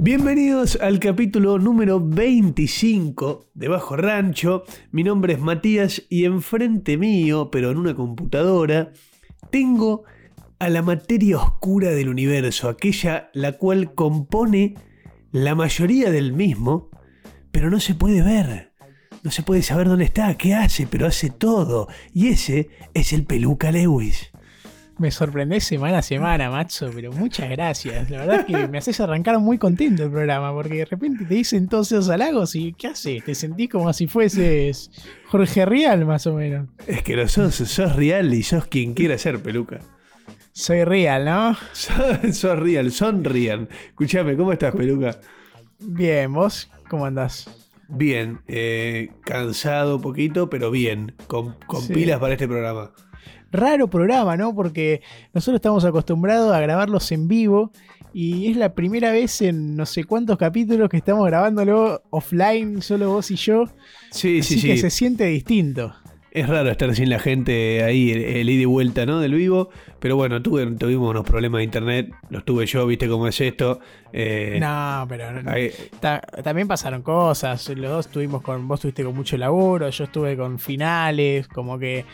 Bienvenidos al capítulo número 25 de Bajo Rancho. Mi nombre es Matías y enfrente mío, pero en una computadora, tengo a la materia oscura del universo, aquella la cual compone la mayoría del mismo, pero no se puede ver. No se puede saber dónde está, qué hace, pero hace todo. Y ese es el peluca Lewis. Me sorprendés semana a semana, macho, pero muchas gracias. La verdad es que me haces arrancar muy contento el programa, porque de repente te dicen todos esos halagos y ¿qué haces? Te sentís como si fueses Jorge Rial, más o menos. Es que lo sos, sos real y sos quien quiera ser peluca. Soy Real, ¿no? Sos, sos real, son real. Escuchame, ¿cómo estás, peluca? Bien, ¿vos cómo andás? Bien, eh, cansado un poquito, pero bien, con, con Sí. pilas para este programa. Raro programa, ¿no? Porque nosotros estamos acostumbrados a grabarlos en vivo y es la primera vez en no sé cuántos capítulos que estamos grabándolo offline, solo vos y yo. Sí, Así sí, sí. que se siente distinto. Es raro estar sin la gente ahí, el, el ida y vuelta, ¿no? Del vivo. Pero bueno, tuve, tuvimos unos problemas de internet. Los tuve yo, viste cómo es esto. Eh, No, pero no- ta- también pasaron cosas. Los dos estuvimos con. Vos estuviste con mucho laburo, yo estuve con finales. Como que.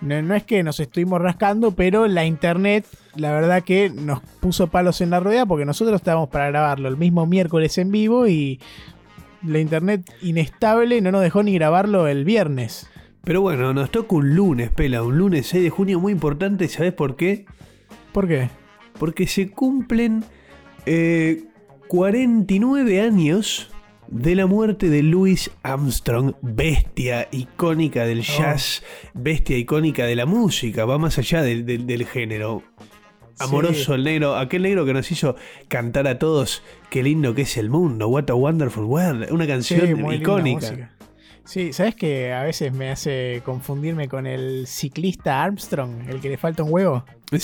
No, no es que nos estuvimos rascando, pero la internet, la verdad que nos puso palos en la rueda porque nosotros estábamos para grabarlo el mismo miércoles en vivo y la internet inestable no nos dejó ni grabarlo el viernes. Pero bueno, nos toca un lunes, Pela. Un lunes 6 de junio muy importante. ¿Sabes por qué? ¿Por qué? Porque se cumplen eh, 49 años de la muerte de Louis Armstrong, bestia icónica del jazz, bestia icónica de la música, va más allá del- género. Amoroso Sí. el negro, aquel negro que nos hizo cantar a todos qué lindo que es el mundo, what a wonderful world, una canción Sí, icónica. Sí, ¿sabes que a veces me hace confundirme con el ciclista Armstrong, el que le falta un huevo?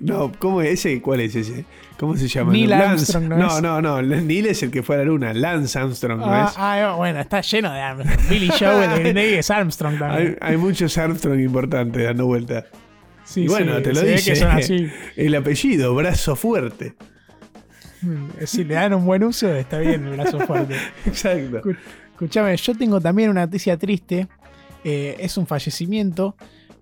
no, ¿cómo es ese? ¿Cuál es ese? ¿Cómo se llama? Neil Armstrong, ¿no no, es? no, no, Neil es el que fue a la luna, Lance Armstrong, ¿no Ah, es? ah, bueno, está lleno de Armstrong. Billy Joe, el Day, es Armstrong Hay, también. hay muchos Armstrong importantes dando vuelta. Sí, y bueno, sí, te lo dice que son así. el apellido, brazo fuerte. Si le dan un buen uso, está bien el brazo fuerte. Exacto. Escuchame, yo tengo también una noticia triste. Eh, es un fallecimiento.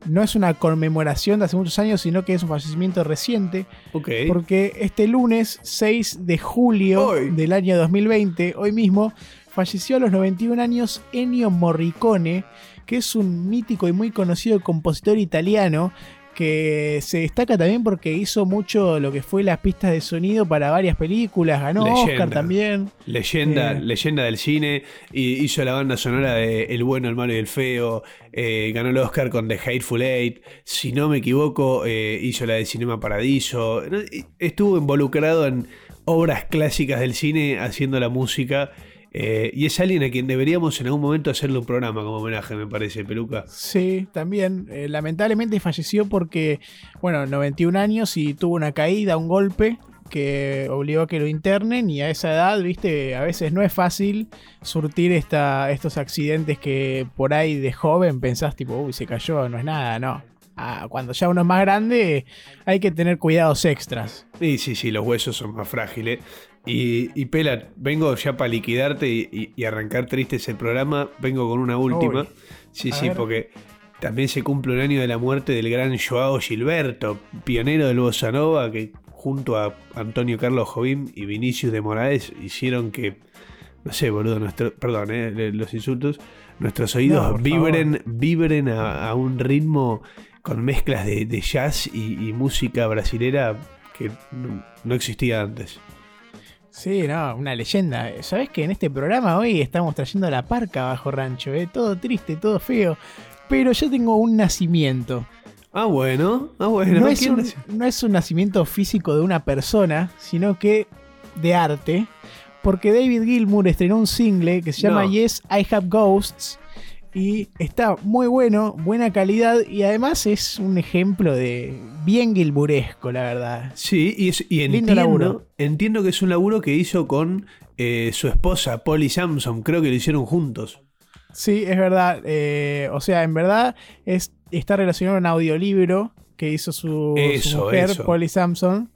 No es una conmemoración de hace muchos años, sino que es un fallecimiento reciente. Ok. Porque este lunes 6 de julio Hoy. del año 2020, hoy mismo, falleció a los 91 años Ennio Morricone, que es un mítico y muy conocido compositor italiano que se destaca también porque hizo mucho lo que fue las pistas de sonido para varias películas, ganó Leyenda. Oscar también. Leyenda, Eh. leyenda del cine, y hizo la banda sonora de El bueno, el malo y el feo, eh, ganó el Oscar con The Hateful Eight, si no me equivoco, eh, hizo la de Cinema Paradiso, estuvo involucrado en obras clásicas del cine haciendo la música, eh, y es alguien a quien deberíamos en algún momento hacerle un programa como homenaje, me parece, Peluca. Sí, también. Eh, lamentablemente falleció porque, bueno, 91 años y tuvo una caída, un golpe que obligó a que lo internen y a esa edad, viste, a veces no es fácil surtir esta, estos accidentes que por ahí de joven pensás tipo, uy, se cayó, no es nada, no. Ah, cuando ya uno es más grande hay que tener cuidados extras. Sí, sí, sí, los huesos son más frágiles. Y, y Pela, vengo ya para liquidarte y, y- y arrancar tristes el programa. Vengo con una última. Uy. Sí, sí, ver. porque también se cumple un año de la muerte del gran Joao Gilberto, pionero del Bossa Nova, que junto a Antonio Carlos Jobim y Vinicius de Moraes hicieron que, no sé, boludo, nuestro, perdón, eh, los insultos, nuestros oídos No, vibren, vibren a, a un ritmo con mezclas de, de jazz y, y música brasilera que no, no existía antes. Sí, no, una leyenda. ¿Sabés que en este programa hoy estamos trayendo la parca bajo rancho? ¿eh? Todo triste, todo feo. Pero yo tengo un nacimiento. Ah, bueno, ah, bueno. No es, ¿quién un, nació? no es un nacimiento físico de una persona, sino que de arte. Porque David Gilmour estrenó un single que se llama No. Yes, I Have Ghosts. Y está muy bueno, buena calidad y además es un ejemplo de bien gilburesco, la verdad. Sí, y, es- y entiendo, laburo. entiendo que es un laburo que hizo con eh, su esposa, Polly Samson. Creo que lo hicieron juntos. Sí, es verdad. eh, o sea, en verdad es, está relacionado a un audiolibro que hizo su, mujer, eso. Polly Sampson.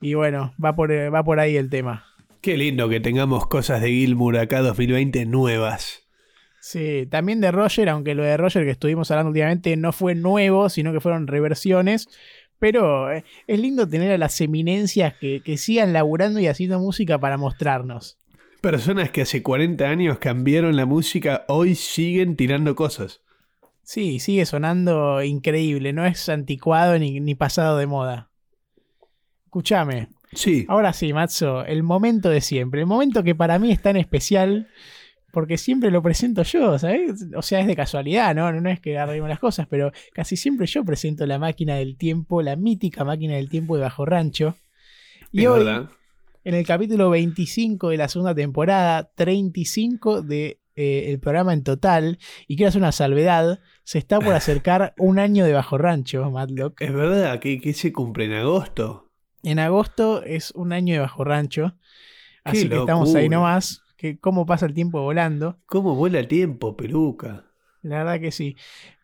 Y bueno, va por, va por ahí el tema. Qué lindo que tengamos cosas de Gilmour acá 2020 nuevas. Sí, también de Roger, aunque lo de Roger que estuvimos hablando últimamente no fue nuevo, sino que fueron reversiones. Pero eh, es lindo tener a las eminencias que, que sigan laburando y haciendo música para mostrarnos. Personas que hace 40 años cambiaron la música, hoy siguen tirando cosas. Sí, sigue sonando increíble, no es anticuado ni, ni pasado de moda. Escúchame, Sí. ahora sí, Matzo, el momento de siempre, el momento que para mí es tan especial, porque siempre lo presento yo, ¿sabes? O sea, es de casualidad, ¿no? No es que arreglemos las cosas, pero casi siempre yo presento la máquina del tiempo, la mítica máquina del tiempo de Bajo Rancho. Y es hoy, verdad. en el capítulo 25 de la segunda temporada, 35 de eh, el programa en total, y quiero hacer una salvedad, se está por acercar un año de Bajo Rancho, Matlock. Es verdad que, que se cumple en agosto. En agosto es un año de Bajo Rancho, así que estamos ahí nomás, que cómo pasa el tiempo volando, ¿Cómo vuela el tiempo, peluca? la verdad que sí.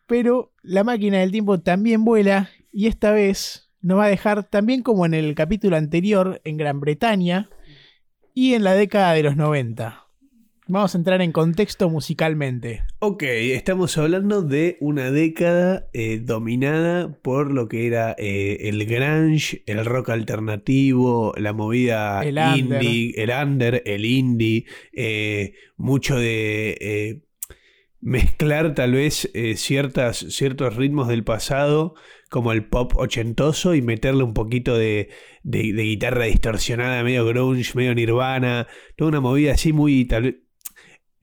Pero la máquina del tiempo también vuela, y esta vez nos va a dejar también como en el capítulo anterior en Gran Bretaña y en la década de los 90. Vamos a entrar en contexto musicalmente. Ok, estamos hablando de una década eh, dominada por lo que era eh, el grunge, el rock alternativo, la movida El under. indie, el under, el indie, eh, mucho de mezclar tal vez eh, ciertas, ciertos ritmos del pasado como el pop ochentoso y meterle un poquito de, de- de guitarra distorsionada, medio grunge, medio nirvana, toda una movida así muy tal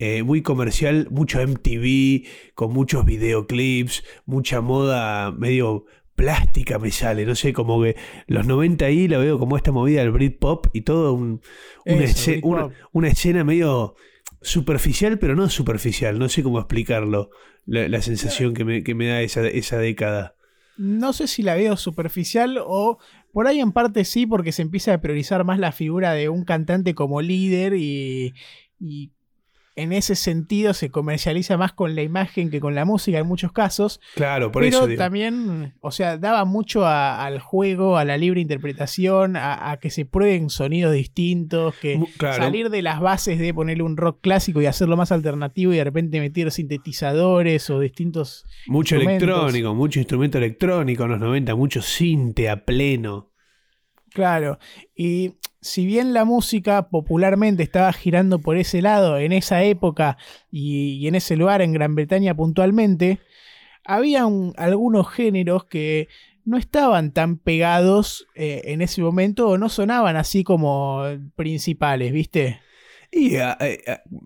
eh, muy comercial, mucho MTV, con muchos videoclips, mucha moda medio plástica me sale, no sé, como que los 90 ahí la veo como esta movida del Britpop y todo un- una, Eso, esce- una- Britpop. una escena medio superficial, pero no superficial, no sé cómo explicarlo, la, la sensación que me, que me da esa, esa década. No sé si la veo superficial o por ahí en parte sí, porque se empieza a priorizar más la figura de un cantante como líder y, y en ese sentido se comercializa más con la imagen que con la música en muchos casos. Claro, por pero eso digo. también, o sea, daba mucho a- al juego, a la libre interpretación, a, a que se prueben sonidos distintos, que claro. salir de las bases de ponerle un rock clásico y hacerlo más alternativo y de repente meter sintetizadores o distintos Mucho electrónico, mucho instrumento electrónico en los 90, mucho cinte a pleno. Claro, y si bien la música popularmente estaba girando por ese lado en esa época y, en ese lugar en Gran Bretaña puntualmente, había un- algunos géneros que no estaban tan pegados eh, en ese momento o no sonaban así como principales, ¿viste? Y eh, ah,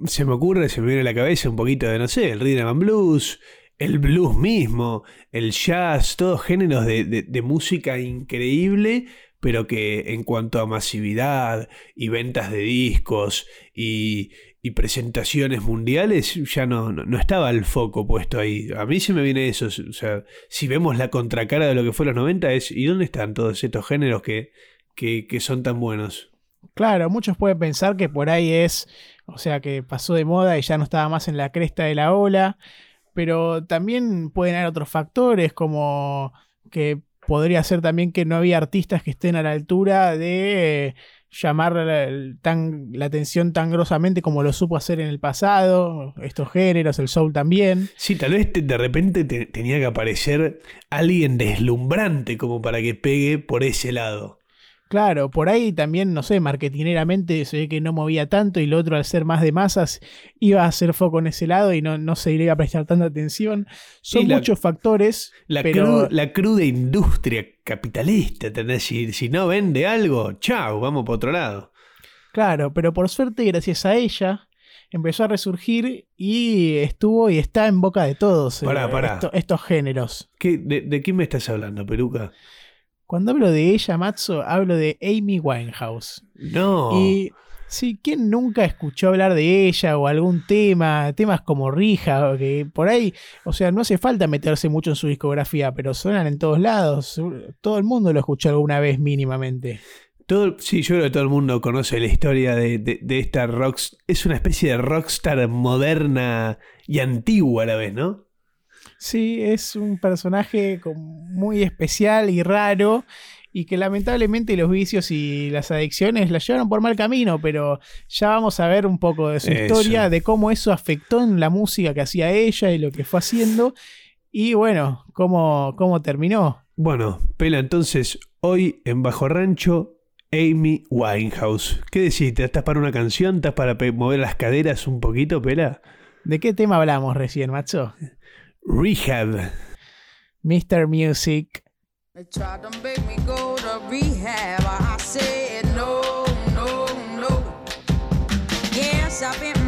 se me ocurre, se me viene a la cabeza un poquito de, no sé, el rhythm and blues, el blues mismo, el jazz, todos géneros de música increíble, pero que en cuanto a masividad y ventas de discos y, presentaciones mundiales, ya no, no, no estaba el foco puesto ahí. A mí se me viene eso, o sea, si vemos la contracara de lo que fue los 90 es, ¿y dónde están todos estos géneros que, que, que son tan buenos? Claro, muchos pueden pensar que por ahí es, o sea, que pasó de moda y ya no estaba más en la cresta de la ola, pero también pueden haber otros factores como que podría ser también que no había artistas que estén a la altura de eh, llamar la, tan, la atención tan grosamente como lo supo hacer en el pasado, estos géneros, el soul también. Sí, tal vez de repente te- tenía que aparecer alguien deslumbrante como para que pegue por ese lado. Claro, por ahí también, no sé, marketineramente se ve que no movía tanto y lo otro al ser más de masas iba a hacer foco en ese lado y no, no se iba a prestar tanta atención. Son la- muchos factores, La, pero cru- la cruda industria capitalista, ¿entendés? Si, si no vende algo, chao, vamos para otro lado. claro, pero por suerte gracias a ella empezó a resurgir y estuvo y está en boca de todos eh, Pará, pará. esto- estos géneros. ¿Qué, de, de quién me estás hablando, Peruca? Cuando hablo de ella, Matzo, hablo de Amy Winehouse. No. Y Sí, ¿quién nunca escuchó hablar de ella o algún tema? Temas como Rija, que por ahí, o sea, no hace falta meterse mucho en su discografía, pero suenan en todos lados. Todo el mundo lo escuchó alguna vez mínimamente. Todo, sí, yo creo que todo el mundo conoce la historia de, de, de esta rock. Es una especie de rockstar moderna y antigua a la vez, ¿no? Sí, es un personaje muy especial y raro y que lamentablemente los vicios y las adicciones la llevaron por mal camino, pero ya vamos a ver un poco de su historia, de cómo eso afectó en la música que hacía ella y lo que fue haciendo, y bueno, cómo, cómo terminó. Bueno, Pela, entonces hoy en Bajo Rancho, Amy Winehouse. ¿Qué decís? ¿Estás para una canción? ¿Estás para mover las caderas un poquito, Pela? ¿De qué tema hablamos recién, macho? Rehab. Mr. Music. They tried to make me go to rehab. I said no, no, no. Yes, I've been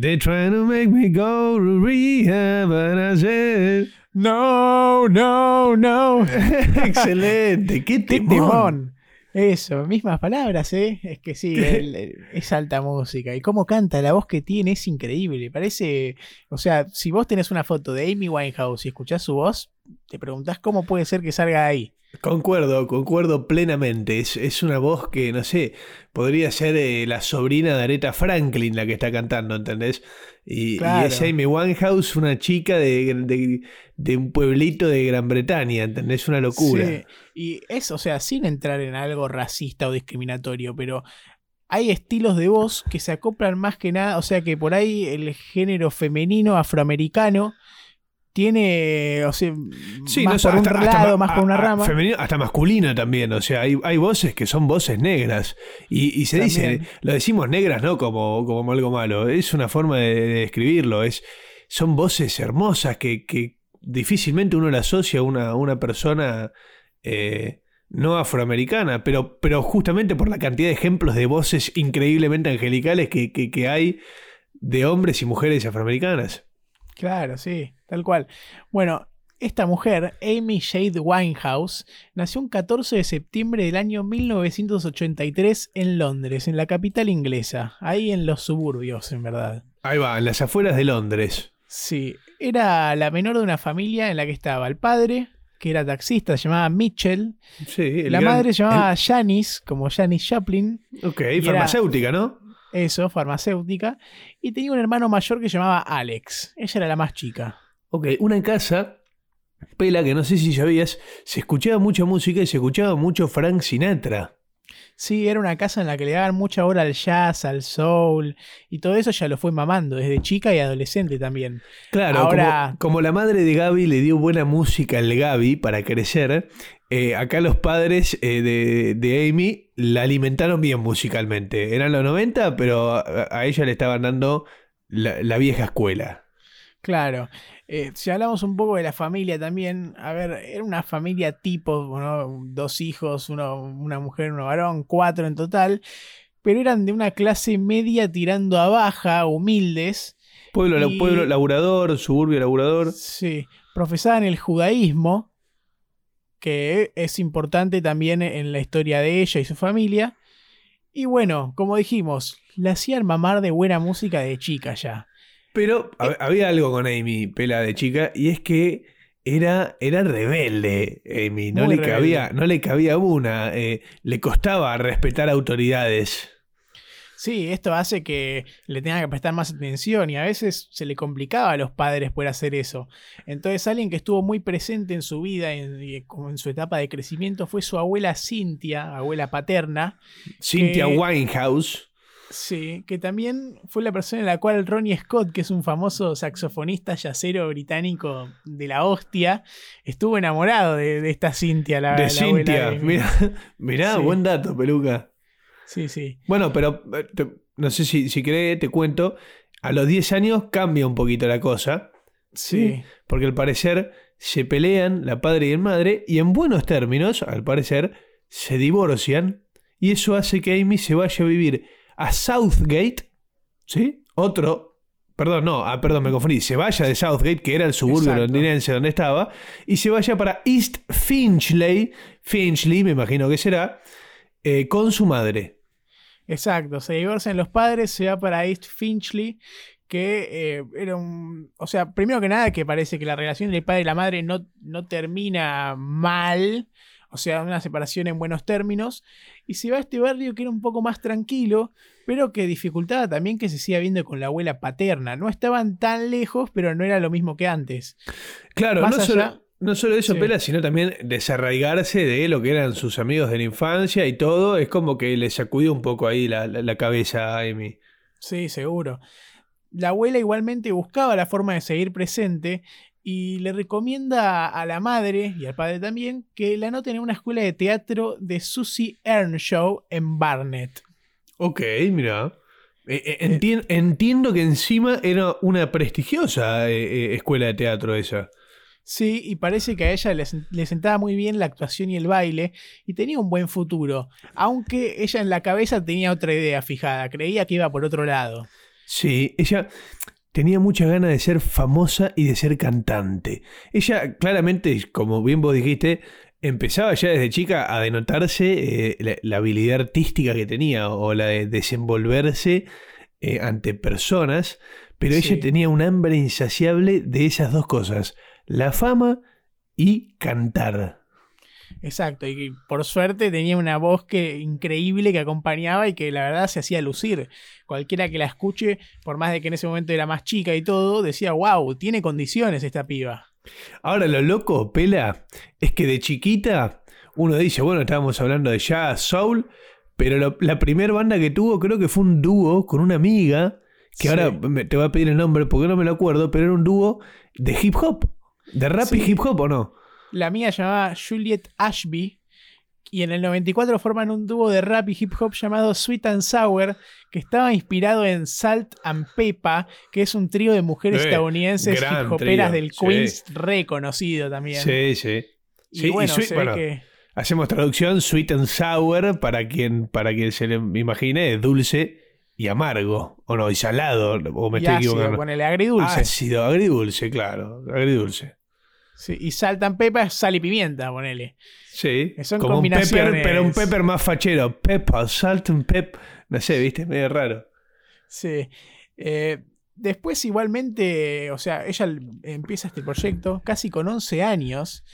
They're trying to make me go to rehab, and I said... No, no, no. Excelente, qué timón. Eso, mismas palabras, ¿eh? Es que sí, es alta música. Y cómo canta, la voz que tiene es increíble. Parece, o sea, si vos tenés una foto de Amy Winehouse y escuchás su voz, te preguntás cómo puede ser que salga ahí. Concuerdo, concuerdo plenamente. Es, es una voz que, no sé, podría ser eh, la sobrina de Aretha Franklin la que está cantando, ¿entendés? Y, y es Amy Winehouse, una chica de, de- de un pueblito de Gran Bretaña, ¿entendés? Una locura. Sí, Y es, o sea, sin entrar en algo racista o discriminatorio, pero hay estilos de voz que se acoplan más que nada, o sea que por ahí el género femenino afroamericano tiene, o sea, Sí, más no, por un hasta- lado, más por una rama. femenino, hasta masculino también. O sea, hay, hay voces que son voces negras. Y, y se dice, lo decimos negras, no como, como algo malo. Es una forma de, de describirlo. Es, son voces hermosas que, que difícilmente uno la asocia a una, una persona eh, no afroamericana. Pero, pero justamente por la cantidad de ejemplos de voces increíblemente angelicales que, que- que hay de hombres y mujeres afroamericanas. Claro, sí, tal cual. Bueno, esta mujer, Amy Jade Winehouse, nació un 14 de septiembre del año 1983 en Londres, en la capital inglesa, ahí en los suburbios, en verdad. Ahí va, en las afueras de Londres. Sí, era la menor de una familia en la que estaba el padre, que era taxista, se llamaba Mitchell, Sí, el la gran- madre se llamaba Janice, como Janice Chaplin, Ok, era- farmacéutica, ¿no? eso, farmacéutica, y tenía un hermano mayor que se llamaba Alex, ella era la más chica. Ok, una casa, pela, que no sé si sabías, se escuchaba mucha música y se escuchaba mucho Frank Sinatra. Sí, era una casa en la que le daban mucha hora al jazz, al soul, y todo eso ya lo fue mamando, desde chica y adolescente también. Claro, Ahora- como, como la madre de Gaby le dio buena música al Gaby para crecer, eh, acá los padres eh, de, de Amy la alimentaron bien musicalmente. Eran los 90, pero a, a ella le estaban dando la, la vieja escuela. Claro. Eh, si hablamos un poco de la familia también, a ver, era una familia tipo, ¿no? dos hijos, uno, una mujer, uno varón, cuatro en total, pero eran de una clase media tirando a baja, humildes. Pueblo, Y- pueblo laburador, suburbio laburador. Sí, profesaban el judaísmo, que es importante también en la historia de ella y su familia. Y bueno, como dijimos, la hacían mamar de buena música de chica ya. Pero hab- había algo con Amy, pela de chica, y es que era, era rebelde, Amy. No le, cabía, no le cabía una. eh, le costaba respetar autoridades. Sí, esto hace que le tengan que prestar más atención y a veces se le complicaba a los padres por hacer eso. Entonces alguien que estuvo muy presente en su vida en, en su etapa de crecimiento fue su abuela Cintia, abuela paterna, Cynthia Que- Winehouse. Sí, que también fue la persona en la cual Ronnie Scott, que es un famoso saxofonista yacero británico de la hostia, estuvo enamorado de, de esta Cintia, la, de la abuela Cynthia. de- Mirá, mirá, Sí. buen dato, peluca. Sí, sí. Bueno, pero eh, te- no sé si, si querés, te cuento. A los 10 años cambia un poquito la cosa. Sí. Porque al parecer se pelean la padre y el madre y en buenos términos, al parecer, se divorcian y eso hace que Amy se vaya a vivir a Southgate, ¿sí? Otro, perdón, no, ah, perdón, me confundí, se vaya de Southgate, que era el suburbio Exacto. londinense donde estaba, y se vaya para East Finchley, Finchley me imagino que será, eh, con su madre. Exacto, se divorcian los padres, se va para East Finchley, que eh, era un... O sea, primero que nada que parece que la relación del padre y la madre no, no termina mal, o sea, una separación en buenos términos, y se va a este barrio que era un poco más tranquilo, pero que dificultaba también que se siga viendo con la abuela paterna. No estaban tan lejos, pero no era lo mismo que antes. Claro, Más no allá- solo, no solo eso, Sí. Pela, sino también desarraigarse de lo que eran sus amigos de la infancia y todo. Es como que le sacudió un poco ahí la, la- la cabeza a Amy. Sí, seguro. La abuela igualmente buscaba la forma de seguir presente y le recomienda a la madre y al padre también que la anoten en una escuela de teatro de Susie Earnshaw en Barnet. Ok, mira. Eh, eh, entien- entiendo que encima era una prestigiosa eh, eh, escuela de teatro esa. Sí, y parece que a ella le, le sentaba muy bien la actuación y el baile y tenía un buen futuro, aunque ella en la cabeza tenía otra idea fijada, creía que iba por otro lado. Sí, ella tenía muchas ganas de ser famosa y de ser cantante. Ella claramente, como bien vos dijiste, empezaba ya desde chica a denotarse eh, la, la habilidad artística que tenía o la de desenvolverse eh, ante personas, pero Sí. ella tenía un hambre insaciable de esas dos cosas, la fama y cantar. Exacto, y por suerte tenía una voz que increíble que acompañaba y que la verdad se hacía lucir. Cualquiera que la escuche, por más de que en ese momento era más chica y todo, decía, wow, tiene condiciones esta piba. Ahora lo loco, Pela, es que de chiquita uno dice, bueno, estábamos hablando de jazz, soul, pero lo- la primera banda que tuvo creo que fue un dúo con una amiga, que Sí. ahora me- te voy a pedir el nombre porque no me lo acuerdo, pero era un dúo de hip hop, de rap y hip hop o no. La mía llamaba Juliet Ashby y en el 94 forman un dúo de rap y hip hop llamado Sweet and Sour que estaba inspirado en Salt and Peppa, que es un trío de mujeres estadounidenses hip hoperas trío, del sí. Queens reconocido también. Sí, sí. Y Sí, y bueno, Sweet- se ve bueno, que Hacemos traducción sweet and sour para quien, para quien se le imagine dulce y amargo, o no, y salado, o me y estoy ácido, equivocando. ponele agridulce. Ácido, agridulce, claro, agridulce. Sí, y Salt and Peppa es sal y pimienta, ponele. Sí, Son como un pepper, combinaciones. pero un pepper más fachero. Pepper, salt and pep. No sé, viste, es medio raro. Sí. Eh, después, igualmente, o sea, ella empieza este proyecto casi con 11 años.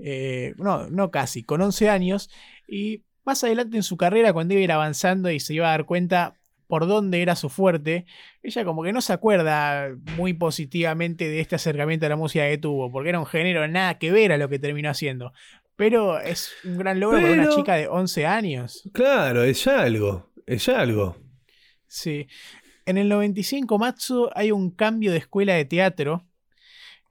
Eh, no, no casi, con 11 años. Y más adelante en su carrera, cuando iba a ir avanzando y se iba a dar cuenta por dónde era su fuerte, ella como que no se acuerda muy positivamente de este acercamiento a la música que tuvo, porque era un género nada que ver a lo que terminó haciendo. Pero es un gran logro para una chica de 11 años. Claro, es algo, es algo. Sí. En el 95, Matsu, hay un cambio de escuela de teatro.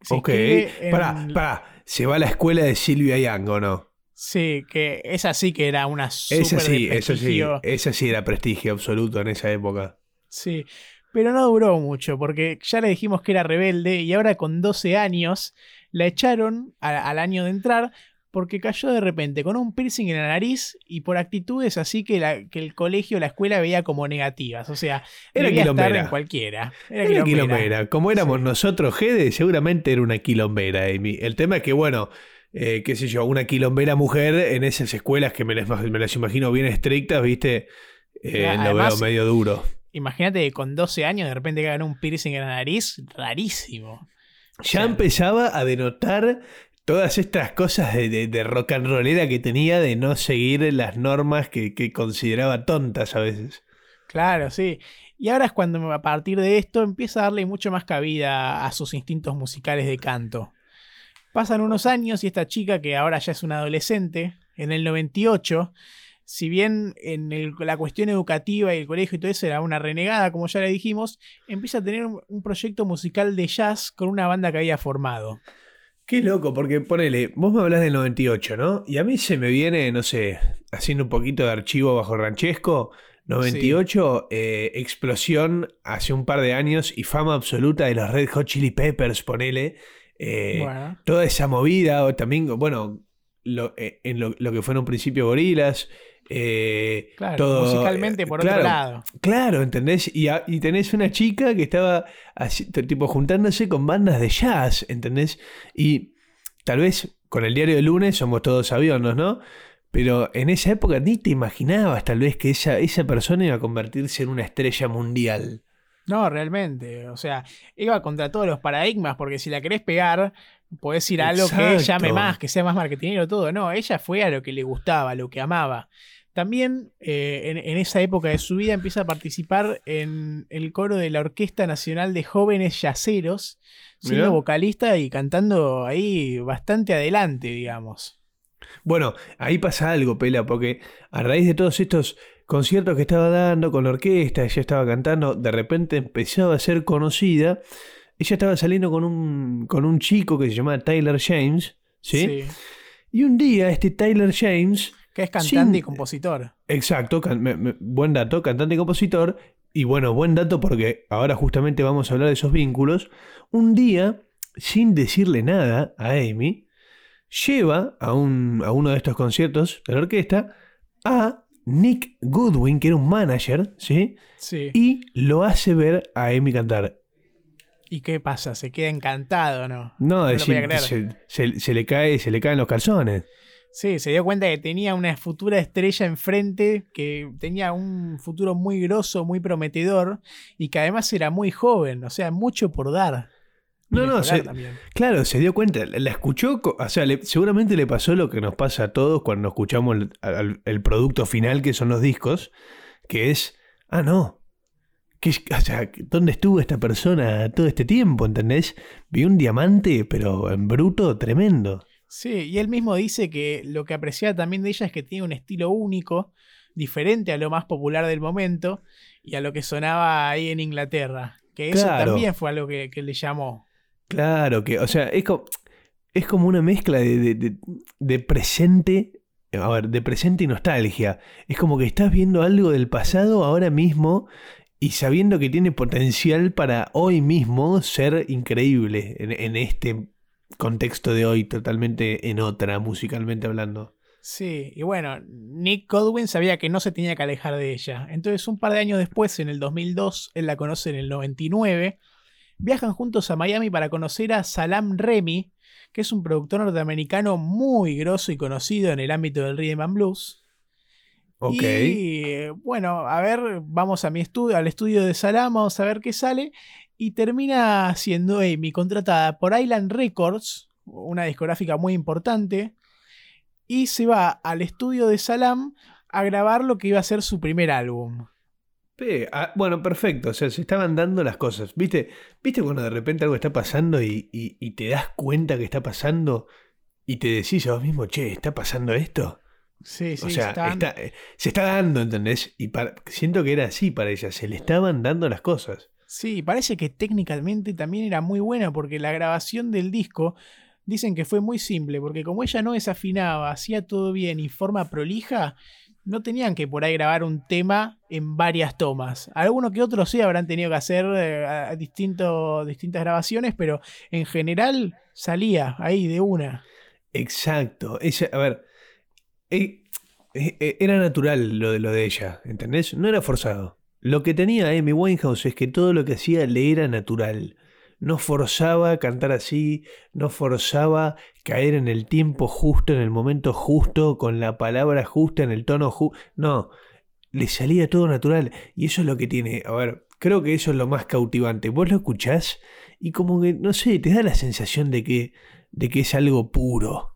Se ok, en- pará, pará. ¿Se va a la escuela de Silvia Young o no? Sí, que esa sí que era una super Esa sí, de eso sí, esa sí era prestigio absoluto en esa época. Sí, pero no duró mucho porque ya le dijimos que era rebelde y ahora con 12 años la echaron a- al año de entrar porque cayó de repente con un piercing en la nariz y por actitudes así que, la- que el colegio, la escuela veía como negativas. O sea, Era debía estar quilombera. en cualquiera. Era, Era quilombera. quilombera. Como éramos Sí. nosotros, Gede, seguramente era una quilombera, Amy. El tema es que, bueno, eh, qué sé yo, una quilombera mujer en esas escuelas que me las, me las imagino bien estrictas, viste, Eh, lo veo medio duro. Imagínate que con 12 años de repente que hagan un piercing en la nariz, rarísimo. Ya sea- empezaba a denotar todas estas cosas de, de, de rock and rollera que tenía de no seguir las normas que, que consideraba tontas a veces. Claro, sí. Y ahora es cuando a partir de esto empieza a darle mucho más cabida a sus instintos musicales de canto. Pasan unos años y esta chica, que ahora ya es una adolescente, en el 98, si bien en la cuestión educativa y el colegio y todo eso era una renegada, como ya le dijimos, empieza a tener un, un proyecto musical de jazz con una banda que había formado. Qué loco, porque ponele, vos me hablas del 98, ¿no? Y a mí se me viene, no sé, haciendo un poquito de archivo bajo ranchesco, 98, eh, explosión hace un par de años y fama absoluta de los Red Hot Chili Peppers, ponele. Eh, bueno, Toda esa movida, o también, bueno, lo, eh, en lo, lo que fue en un principio Gorilas. eh, claro, todo, musicalmente por claro, otro lado. Claro, ¿entendés? Y, a- y tenés una chica que estaba así, tipo juntándose con bandas de jazz, ¿entendés? Y tal vez con el diario de lunes somos todos aviones, ¿no? Pero en esa época ni te imaginabas tal vez que esa, esa persona iba a convertirse en una estrella mundial. No, realmente. O sea, iba contra todos los paradigmas, porque si la querés pegar, podés ir a algo que Exacto. llame más, que sea más marketingero, todo. No, ella fue a lo que le gustaba, a lo que amaba. También eh, en, en esa época de su vida empieza a participar en el coro de la Orquesta Nacional de Jóvenes Yaceros, siendo Mirá. vocalista y cantando ahí bastante adelante, digamos. Bueno, ahí pasa algo, Pela, porque a raíz de todos estos conciertos que estaba dando con la orquesta, ella estaba cantando, de repente empezaba a ser conocida. Ella estaba saliendo con un, con un chico que se llamaba Tyler James, ¿sí? Y un día este Tyler James, Que es cantante Sin- y compositor. exacto, can- me- me- buen dato, cantante y compositor, y bueno, buen dato porque ahora justamente vamos a hablar de esos vínculos, un día, sin decirle nada a Amy, lleva a, un, a uno de estos conciertos de la orquesta a Nick Goodwin, que era un manager, ¿sí? Sí. Y lo hace ver a Amy cantar. ¿Y qué pasa? ¿Se queda encantado no? No, decir, se, se- se le cae, se le caen los calzones. Sí, se dio cuenta que tenía una futura estrella enfrente, que tenía un futuro muy grosso, muy prometedor, y que además era muy joven, o sea, mucho por dar. No, no, se-. Claro, se dio cuenta, la escuchó, o sea, le- seguramente le pasó lo que nos pasa a todos cuando escuchamos el, al- el producto final, que son los discos, que es, ah, no, ¿qué o sea, ¿dónde estuvo esta persona todo este tiempo? ¿Entendés? Vi un diamante, pero en bruto, tremendo. Sí, y él mismo dice que lo que apreciaba también de ella es que tiene un estilo único, diferente a lo más popular del momento y a lo que sonaba ahí en Inglaterra. Que eso también fue algo que, que le llamó. Claro, que, o sea, es como, es como una mezcla de, de- presente, a ver, de presente y nostalgia. Es como que estás viendo algo del pasado ahora mismo y sabiendo que tiene potencial para hoy mismo ser increíble en, en este contexto de hoy, totalmente en otra, musicalmente hablando. Sí, y bueno, Nick Godwin sabía que no se tenía que alejar de ella. Entonces, un par de años después, en el 2002, él la conoce en el 99, viajan juntos a Miami para conocer a Salam Remy, que es un productor norteamericano muy grosso y conocido en el ámbito del rhythm and blues. Ok. Y bueno, a ver, vamos a mi estudio, al estudio de Salam, vamos a ver qué sale. Y termina siendo Amy contratada por Island Records, una discográfica muy importante. Y se va al estudio de Salam a grabar lo que iba a ser su primer álbum. Pe- ah, bueno, perfecto. O sea, se estaban dando las cosas. ¿Viste? ¿Viste cuando de repente algo está pasando y, y- y te das cuenta que está pasando y te decís a vos mismo, che, ¿está pasando esto? Sí, sí, o sea, está- eh, se está dando, ¿entendés? Y para- siento que era así para ella. Se le estaban dando las cosas. Sí, parece que técnicamente también era muy buena porque la grabación del disco dicen que fue muy simple porque como ella no desafinaba, hacía todo bien y forma prolija, no tenían que por ahí grabar un tema en varias tomas. Alguno que otro sí habrán tenido que hacer eh, distintas grabaciones, pero en general salía ahí de una. Exacto. Ella, a ver, eh, eh, eh, era natural lo de, lo de ella, ¿entendés? No era forzado. Lo que tenía Amy Winehouse es que todo lo que hacía le era natural. No forzaba cantar así, no forzaba caer en el tiempo justo, en el momento justo, con la palabra justa, en el tono justo. No, le salía todo natural. Y eso es lo que tiene. A ver, creo que eso es lo más cautivante. Vos lo escuchás y como que, no sé, te da la sensación de que, de que es algo puro.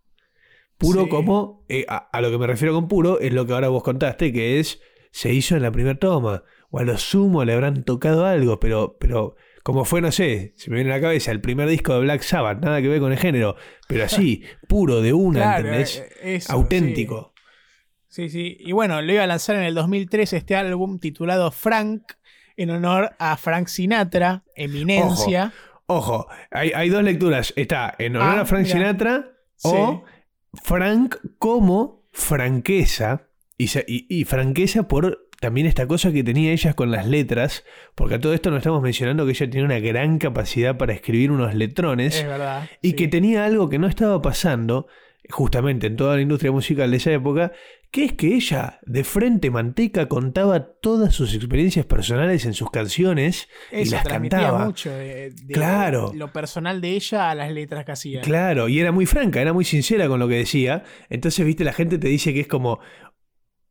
Puro Sí. como, eh, a, a lo que me refiero con puro, es lo que ahora vos contaste, que es, se hizo en la primera toma. O a lo sumo le habrán tocado algo, pero, pero como fue, no sé, se me viene a la cabeza el primer disco de Black Sabbath, nada que ver con el género, pero así, puro de una, Claro, ¿entendés? eh, eso, Auténtico. Sí, sí. Y bueno, lo iba a lanzar en el 2003 este álbum titulado Frank, en honor a Frank Sinatra, eminencia. Ojo, hay, hay dos lecturas. Está en honor Ah, a Frank mira. Sinatra o Frank como franqueza. Y- y franqueza por también esta cosa que tenía ella con las letras. Porque a todo esto nos estamos mencionando que ella tiene una gran capacidad para escribir unos letrones. Es verdad. y sí. que tenía algo que no estaba pasando justamente en toda la industria musical de esa época, que es que ella de frente manteca contaba todas sus experiencias personales en sus canciones y las transmitía cantaba. mucho de, de Claro. lo personal de ella a las letras que hacía. Claro, y era muy franca, era muy sincera con lo que decía. Entonces, viste, la gente te dice que es como.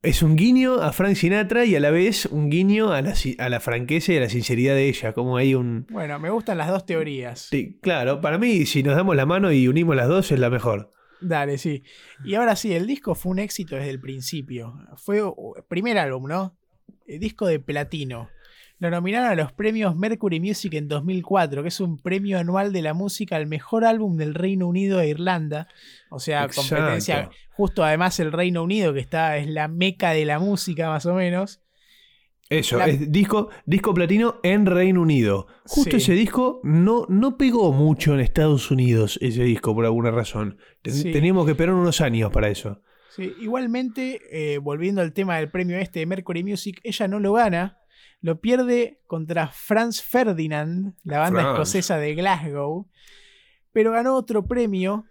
Es un guiño a Frank Sinatra y a la vez un guiño a la, a la franqueza y a la sinceridad de ella. Como hay un. Bueno, me gustan las dos teorías. Sí, claro, para mí, si nos damos la mano y unimos las dos, es la mejor. Dale, sí. Y ahora sí, el disco fue un éxito desde el principio. Fue primer álbum, ¿no? El disco de platino. Lo nominaron a los premios Mercury Music en 2004, que es un premio anual de la música al mejor álbum del Reino Unido e Irlanda. O sea, Exacto. competencia. Justo además el Reino Unido, que está, es la meca de la música, más o menos. Eso, La- es disco, disco platino en Reino Unido. Justo Sí. ese disco no, no pegó mucho en Estados Unidos, ese disco, por alguna razón. Ten- Sí. Teníamos que esperar unos años para eso. Sí, igualmente, eh, volviendo al tema del premio este de Mercury Music, ella no lo gana, lo pierde contra Franz Ferdinand, la banda Franz. escocesa de Glasgow, pero ganó otro premio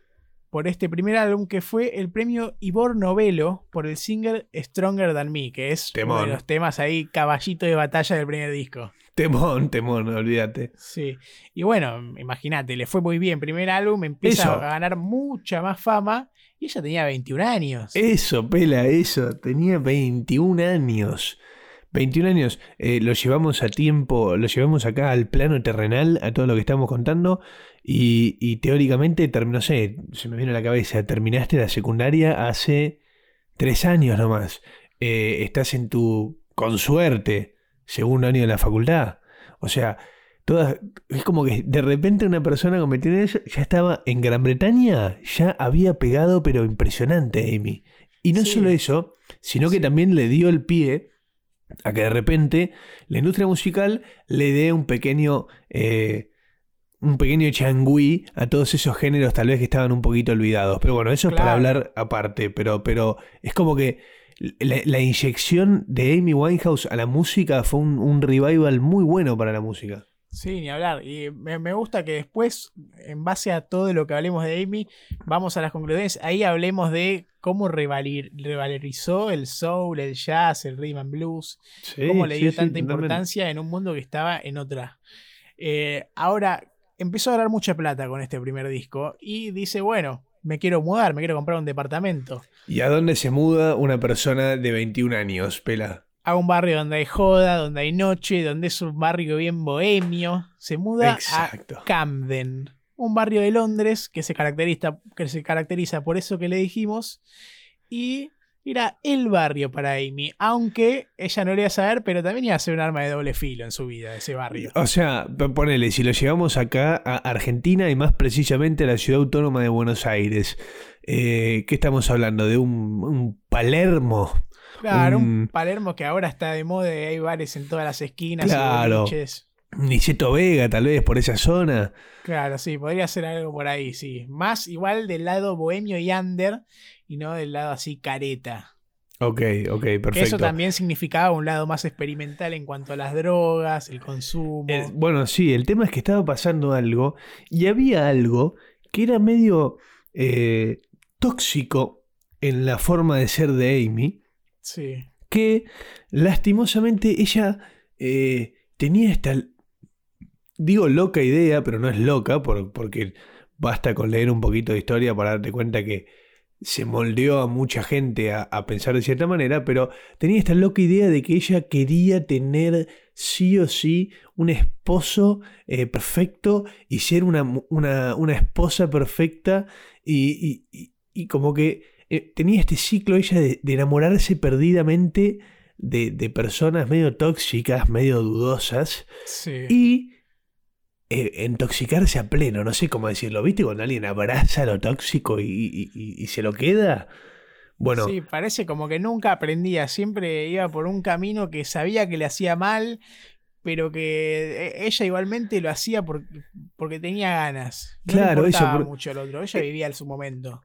por este primer álbum que fue el premio Ivor Novello por el single Stronger Than Me, que es uno de los temas ahí caballito de batalla del primer disco. Temón, temón, olvídate. Sí, y bueno, imagínate, le fue muy bien, primer álbum, empieza Eso. a ganar mucha más fama y ella tenía 21 años. Eso, Pela, eso. Tenía 21 años. 21 años, eh, lo llevamos a tiempo, lo llevamos acá al plano terrenal, a todo lo que estamos contando, y, y teóricamente, no sé, se me viene a la cabeza, terminaste la secundaria hace tres años nomás. Eh, estás en tu, con suerte, segundo año de la facultad. O sea, todas, es como que de repente una persona con 21 años ya estaba en Gran Bretaña, ya había pegado, pero impresionante, Amy. Y no Sí. solo eso, sino que también le dio el pie a que de repente la industria musical le dé un pequeño eh, un pequeño changüí a todos esos géneros tal vez que estaban un poquito olvidados. Pero bueno, eso es para hablar aparte, pero, pero es como que la, la inyección de Amy Winehouse a la música fue un, un revival muy bueno para la música. Sí, ni hablar. Y me, me gusta que después, en base a todo lo que hablemos de Amy, vamos a las conclusiones. Ahí hablemos de cómo revalir- revalorizó el soul, el jazz, el rhythm and blues. cómo le dio tanta importancia en un mundo que estaba en otra. Eh, ahora, empezó a ganar mucha plata con este primer disco y dice, bueno, me quiero mudar, me quiero comprar un departamento. ¿Y a dónde se muda una persona de 21 años, Pela? A un barrio donde hay joda, donde hay noche, donde es un barrio bien bohemio. Se muda Exacto. a Camden, un barrio de Londres que se caracteriza, que se caracteriza por eso que le dijimos. Y era el barrio para Amy, aunque ella no lo iba a saber, pero también iba a ser un arma de doble filo en su vida, ese barrio. O sea, ponele, si lo llevamos acá a Argentina y más precisamente a la ciudad autónoma de Buenos Aires, eh, ¿qué estamos hablando? ¿De un, un Palermo? Claro, un un- Palermo que ahora está de moda y hay bares en todas las esquinas. y Claro. boliches. Niceto Vega, tal vez, por esa zona. Claro, sí, podría ser algo por ahí, sí. Más igual del lado bohemio y under y no del lado así careta. Ok, ok, perfecto. Que eso también significaba un lado más experimental en cuanto a las drogas, el consumo. Eh, bueno, sí, el tema es que estaba pasando algo y había algo que era medio eh, tóxico en la forma de ser de Amy, Sí. que lastimosamente ella eh, tenía esta, digo loca idea, pero no es loca, por- porque basta con leer un poquito de historia para darte cuenta que se moldeó a mucha gente a, a pensar de cierta manera, pero tenía esta loca idea de que ella quería tener sí o sí un esposo eh, perfecto y ser una, una- una esposa perfecta y, y- y- y como que eh, tenía este ciclo ella de, de enamorarse perdidamente de, de personas medio tóxicas, medio dudosas Sí. y eh, intoxicarse a pleno, no sé cómo decirlo, ¿viste? Cuando alguien abraza lo tóxico y, y- y- y se lo queda. Bueno, Sí, parece como que nunca aprendía, siempre iba por un camino que sabía que le hacía mal, pero que eh, ella igualmente lo hacía por- porque tenía ganas. No Claro, le eso, por- mucho el otro, ella vivía en su momento.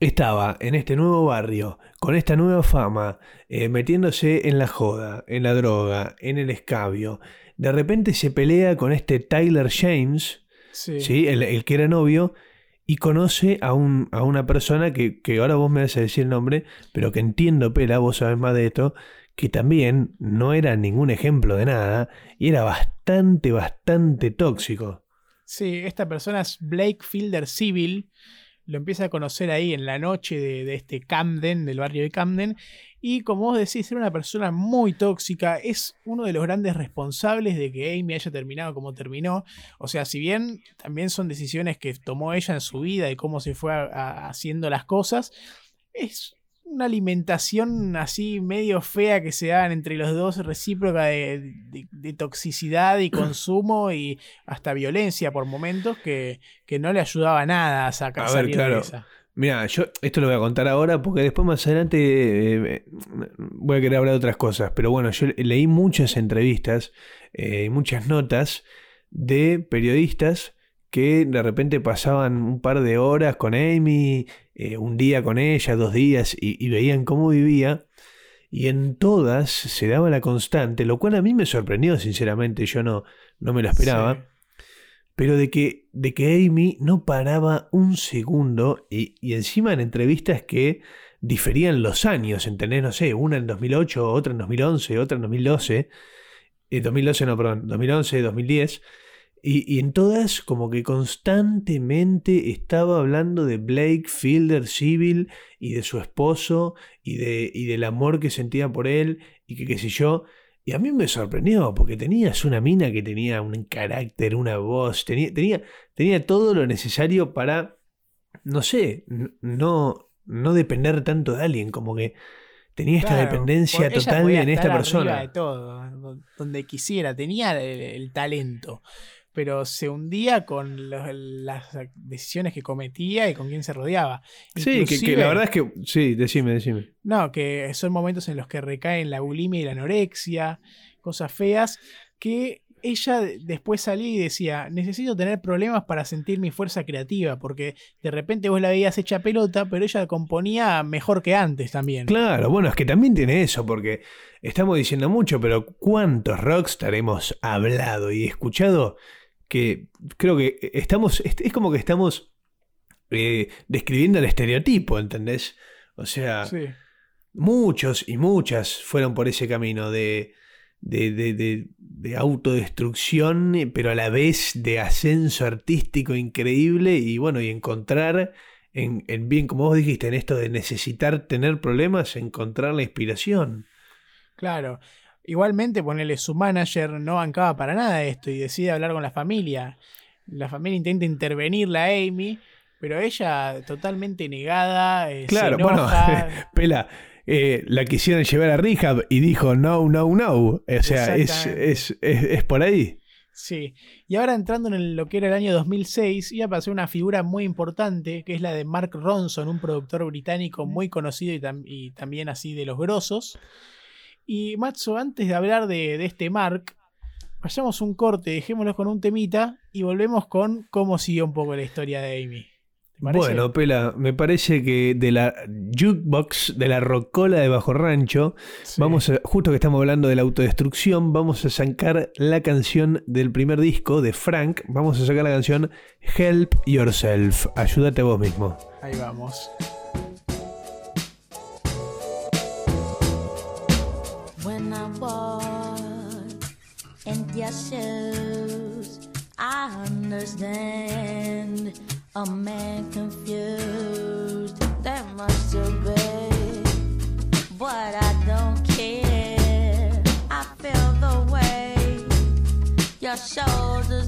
estaba en este nuevo barrio, con esta nueva fama, eh, metiéndose en la joda, en la droga, en el escabio. De repente se pelea con este Tyler James, Sí. ¿sí? El, el que era novio, y conoce a, un, a una persona que, que ahora vos me vas a decir el nombre, pero que entiendo, Pela, vos sabés más de esto, que también no era ningún ejemplo de nada y era bastante, bastante tóxico. Sí, esta persona es Blake Fielder Civil. Lo empieza a conocer ahí en la noche de, de este Camden, del barrio de Camden. Y como vos decís, era una persona muy tóxica. Es uno de los grandes responsables de que Amy haya terminado como terminó. O sea, si bien también son decisiones que tomó ella en su vida y cómo se fue a- a- haciendo las cosas, es una alimentación así medio fea que se daban entre los dos, recíproca de, de- de toxicidad y consumo y hasta violencia por momentos que, que no le ayudaba nada a sacar A ver, salir claro. de esa. Mira, yo esto lo voy a contar ahora porque después más adelante eh, voy a querer hablar de otras cosas. Pero bueno, yo leí muchas entrevistas eh, muchas notas de periodistas que de repente pasaban un par de horas con Amy, eh, un día con ella, dos días, y, veían cómo vivía. Y en todas se daba la constante, lo cual a mí me sorprendió, sinceramente, yo no, no me lo esperaba. Pero de que, de que Amy no paraba un segundo y, y encima en entrevistas que diferían los años, ¿entendés? No sé, una en 2008, otra en 2011, otra en 2012, eh, 2012 no, perdón, 2011, 2010, y, y en todas como que constantemente estaba hablando de Blake Fielder Civil y de su esposo y, de, y del amor que sentía por él y que qué sé yo, Y a mí me sorprendió, porque tenías una mina que tenía un carácter, una voz, tenía, tenía, tenía todo lo necesario para, no sé, no, no depender tanto de alguien, como que tenía esta dependencia total en esta persona. de todo, do- donde quisiera, tenía el, el talento, pero se hundía con las decisiones que cometía y con quién se rodeaba. Sí, que, la verdad es que, sí, decime, decime. No, que son momentos en los que recaen la bulimia y la anorexia, cosas feas, que ella de- después salía y decía, necesito tener problemas para sentir mi fuerza creativa, porque de repente vos la veías hecha pelota, pero ella componía mejor que antes también. Claro, bueno, es que también tiene eso, porque estamos diciendo mucho, pero ¿cuántos rockstar hemos hablado y escuchado que creo que estamos, es como que estamos eh, describiendo el estereotipo, ¿entendés? O sea, Sí. muchos y muchas fueron por ese camino de, de, de- de- de autodestrucción, pero a la vez de ascenso artístico increíble y bueno, y encontrar en, en bien, como vos dijiste, en esto de necesitar tener problemas, encontrar la inspiración. Claro. Igualmente, ponerle su manager no bancaba para nada esto y decide hablar con la familia. La familia intenta intervenirla a Amy, pero ella totalmente negada. eh, Claro, se bueno. Pela, eh, la quisieron llevar a rehab y dijo no, no, no. O sea, es, es, es, es por ahí. Sí, y ahora entrando en el- lo que era el año 2006, iba a pasar una figura muy importante, que es la de Mark Ronson, un productor británico muy conocido y, tam- y también así de los grosos. Y Matzo, antes de hablar de, de este Mark, vayamos un corte, dejémoslo con un temita y volvemos con cómo siguió un poco la historia de Amy. Bueno, Pela, me parece que de la jukebox, de la rocola de Bajo Rancho, Sí. vamos a, justo que estamos hablando de la autodestrucción, vamos a sacar la canción del primer disco de Frank, vamos a sacar la canción Help Yourself, ayúdate a vos mismo. Ahí vamos. Your shoes, I understand a man confused. There must have been, but I don't care. I feel the way your shoulders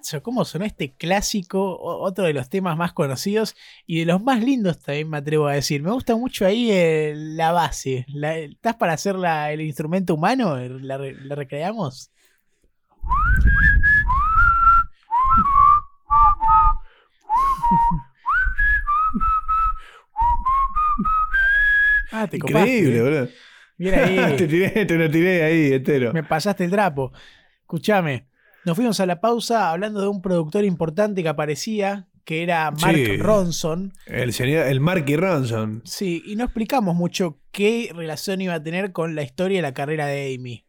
Macho, ¿cómo sonó este clásico? Otro de los temas más conocidos y de los más lindos también me atrevo a decir. Me gusta mucho ahí eh, la base. La- ¿Estás para hacer la- el instrumento humano? ¿La, re- la recreamos? Ah, te Increíble, copaste. boludo. Bien ahí. te, tiré, te lo tiré ahí, entero. Me pasaste el trapo. Escúchame. Nos fuimos a la pausa hablando de un productor importante que aparecía, que era Mark Sí. Ronson. El señor, el Marky Ronson. Sí, y no explicamos mucho qué relación iba a tener con la historia y la carrera de Amy.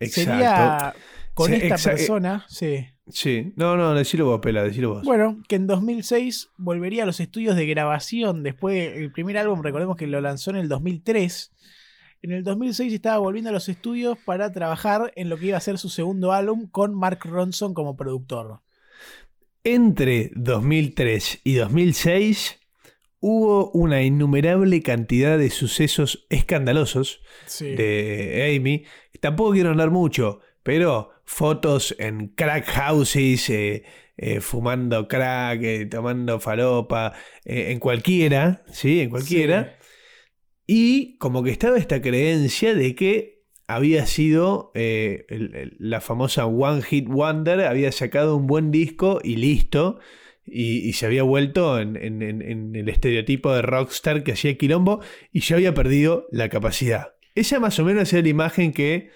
Exacto. Sería con Sí, esta exa- persona, sí. Sí. No, no, decilo vos, Pela, decilo vos. Bueno, que en 2006 volvería a los estudios de grabación. Después, el primer álbum, recordemos que lo lanzó en el 2003. En el 2006 estaba volviendo a los estudios para trabajar en lo que iba a ser su segundo álbum con Mark Ronson como productor. Entre 2003 y 2006 hubo una innumerable cantidad de sucesos escandalosos Sí. de Amy. Tampoco quiero hablar mucho, pero fotos en crack houses, eh, eh, fumando crack, eh, tomando falopa, eh, en cualquiera, ¿sí? En cualquiera. Y como que estaba esta creencia de que había sido eh, la famosa One Hit Wonder, había sacado un buen disco y listo. Y, se había vuelto en- en el estereotipo de rockstar que hacía quilombo y ya había perdido la capacidad. Esa más o menos era la imagen que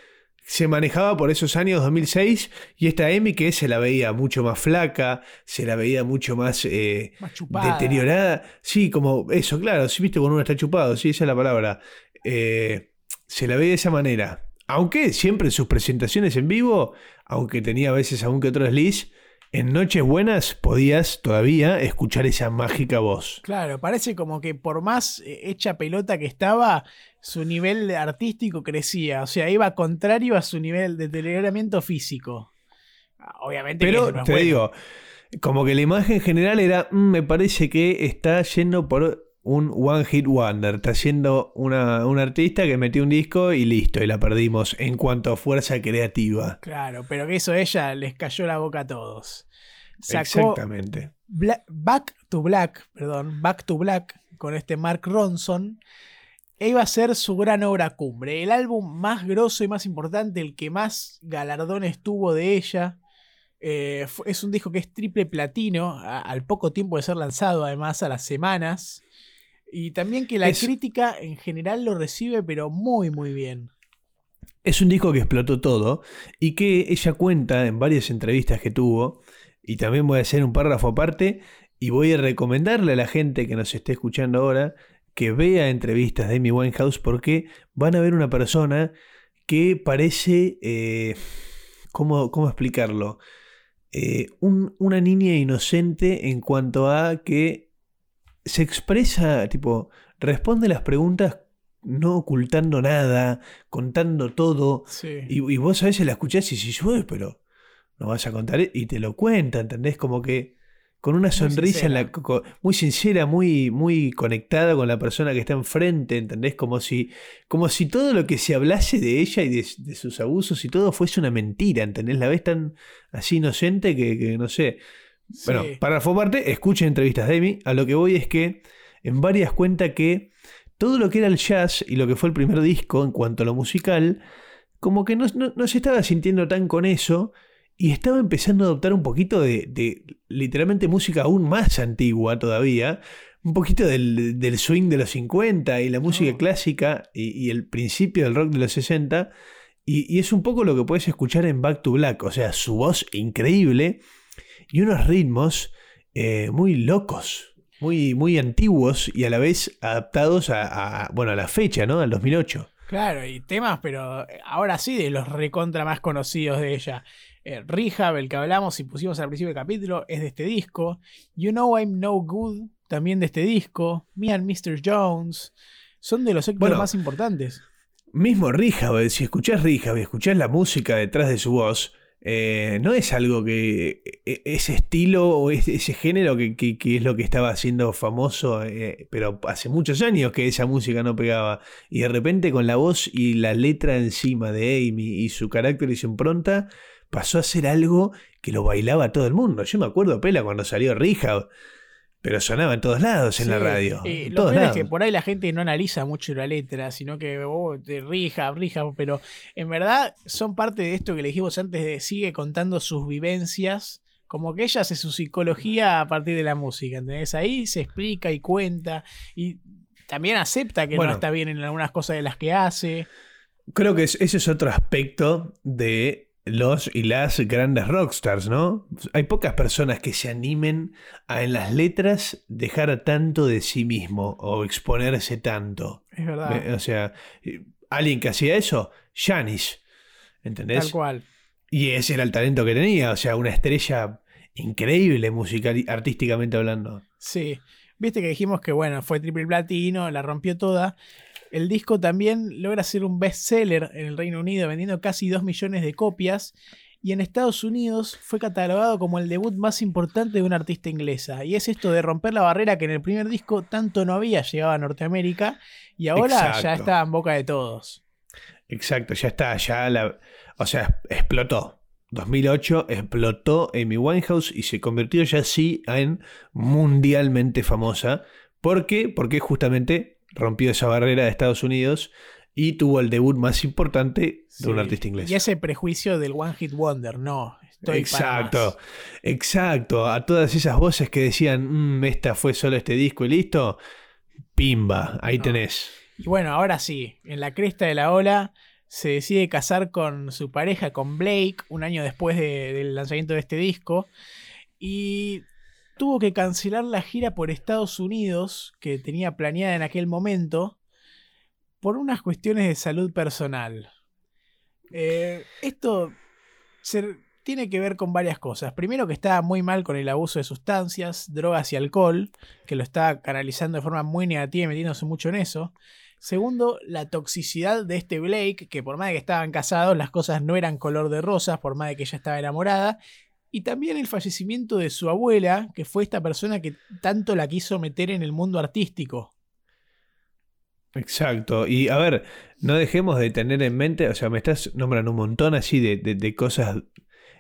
se manejaba por esos años 2006 y esta Amy que se la veía mucho más flaca, se la veía mucho más eh, Más deteriorada. Sí, como eso, claro, sí, viste cuando uno está chupado, sí, esa es la palabra. Eh, se la ve de esa manera. Aunque siempre en sus presentaciones en vivo, aunque tenía a veces algún que otro desliz, en Noches Buenas podías todavía escuchar esa mágica voz. Claro, parece como que por más eh, hecha pelota que estaba, su nivel artístico crecía. O sea, iba contrario a su nivel de deterioramiento físico. Ah, Obviamente que Pero no es te bueno. digo, como que la imagen general era, "Mm, me parece que está yendo por un One Hit Wonder, está siendo una, un artista que metió un disco y listo, y la perdimos en cuanto a fuerza creativa. Claro, pero que eso ella les cayó la boca a todos. Sacó Exactamente. Back to Black, perdón, Back to Black con este Mark Ronson. e Iba a ser su gran obra cumbre, el álbum más grosso y más importante, el que más galardones tuvo de ella. Eh, es un disco que es triple platino, a- al poco tiempo de ser lanzado, además a las semanas. Y también que la Es- crítica en general lo recibe, pero muy, muy bien. Es un disco que explotó todo y que ella cuenta en varias entrevistas que tuvo, y también voy a hacer un párrafo aparte, y voy a recomendarle a la gente que nos esté escuchando ahora que vea entrevistas de Amy Winehouse porque van a ver una persona que parece, eh, ¿cómo, cómo explicarlo? Eh, un- una niña inocente en cuanto a que se expresa, tipo, responde las preguntas no ocultando nada, contando todo. Sí. Y, y vos a veces la escuchás y "Uy, pero no vas a contar. Y te lo cuenta, ¿entendés? Como que con una sonrisa en la. muy sincera, muy, muy conectada con la persona que está enfrente, ¿entendés? Como si, como si todo lo que se hablase de ella y de, de sus abusos y todo fuese una mentira, ¿entendés? La ves tan así inocente que, que no sé. Bueno, párrafo aparte, escuchen entrevistas de Amy. A lo que voy es que en varias cuenta que todo lo que era el jazz y lo que fue el primer disco en cuanto a lo musical, como que no, no- no se estaba sintiendo tan con eso y estaba empezando a adoptar un poquito de, de literalmente música aún más antigua todavía, un poquito del, del swing de los 50 y la música Oh. clásica y, y el principio del rock de los 60. Y, y es un poco lo que puedes escuchar en Back to Black, o sea, su voz increíble y unos ritmos eh, muy locos, muy, muy antiguos y a la vez adaptados a, a- bueno, a la fecha, ¿no? Al 2008. Claro, y temas, pero ahora sí de los recontra más conocidos de ella. Eh, Rehab, el que hablamos y pusimos al principio del capítulo, es de este disco. You Know I'm No Good, también de este disco. Me and Mr. Jones, son de los éxitos Bueno. más importantes. Mismo Rehab, si escuchás Rehab y escuchás la música detrás de su voz, eh, no es algo que. e- Ese estilo o ese, género que es lo que estaba haciendo famoso, eh, pero hace muchos años que esa música no pegaba. Y de repente con la voz y la letra encima de Amy y su carácter y su impronta, pasó a ser algo que lo bailaba todo el mundo. Yo me acuerdo, Pela, cuando salió Rehab, pero sonaba en todos lados en la radio. eh, en lo todos peor es lados. que por ahí la gente no analiza mucho la letra, sino que oh, de rija, rija, pero en verdad son parte de esto que le dijimos antes de sigue contando sus vivencias, como que ella hace su psicología a partir de la música, ¿entendés? Ahí se explica y cuenta y también acepta que Bueno. no está bien en algunas cosas de las que hace. Creo que es- ese es otro aspecto de los y las grandes rockstars, ¿no? Hay pocas personas que se animen a en las letras dejar tanto de sí mismo o exponerse tanto. Es verdad. O sea, alguien que hacía eso, Janis, ¿entendés? Tal cual. Y ese era el talento que tenía, o sea, una estrella increíble musical, artísticamente hablando. Sí. Viste que dijimos que bueno, fue triple platino, la rompió toda. El disco también logra ser un bestseller en el Reino Unido, vendiendo casi 2 millones de copias. Y en Estados Unidos fue catalogado como el debut más importante de una artista inglesa. Y es esto de romper la barrera que en el primer disco tanto no había llegado a Norteamérica. Y ahora ya está en boca de todos. Exacto, ya está, ya la. O sea, explotó. 2008 explotó Amy Winehouse y se convirtió ya sí en mundialmente famosa. ¿Por qué? Porque justamente rompió esa barrera de Estados Unidos y tuvo el debut más importante de un artista inglés. Y ese prejuicio del One Hit Wonder, no. Estoy para exacto, más. exacto. A todas esas voces que decían, "Mm, esta fue solo este disco y listo. Pimba, ahí No. tenés. Y bueno, ahora sí, en la cresta de la ola se decide casar con su pareja, con Blake, un año después de- del lanzamiento de este disco. Y tuvo que cancelar la gira por Estados Unidos que tenía planeada en aquel momento por unas cuestiones de salud personal. Eh, esto se- tiene que ver con varias cosas. Primero que estaba muy mal con el abuso de sustancias, drogas y alcohol, que lo está canalizando de forma muy negativa y metiéndose mucho en eso. Segundo, la toxicidad de este Blake, que por más de que estaban casados, las cosas no eran color de rosas, por más de que ella estaba enamorada. Y también el fallecimiento de su abuela, que fue esta persona que tanto la quiso meter en el mundo artístico. Exacto. Y a ver, no dejemos de tener en mente, o sea, me estás nombrando un montón así de, de- de cosas,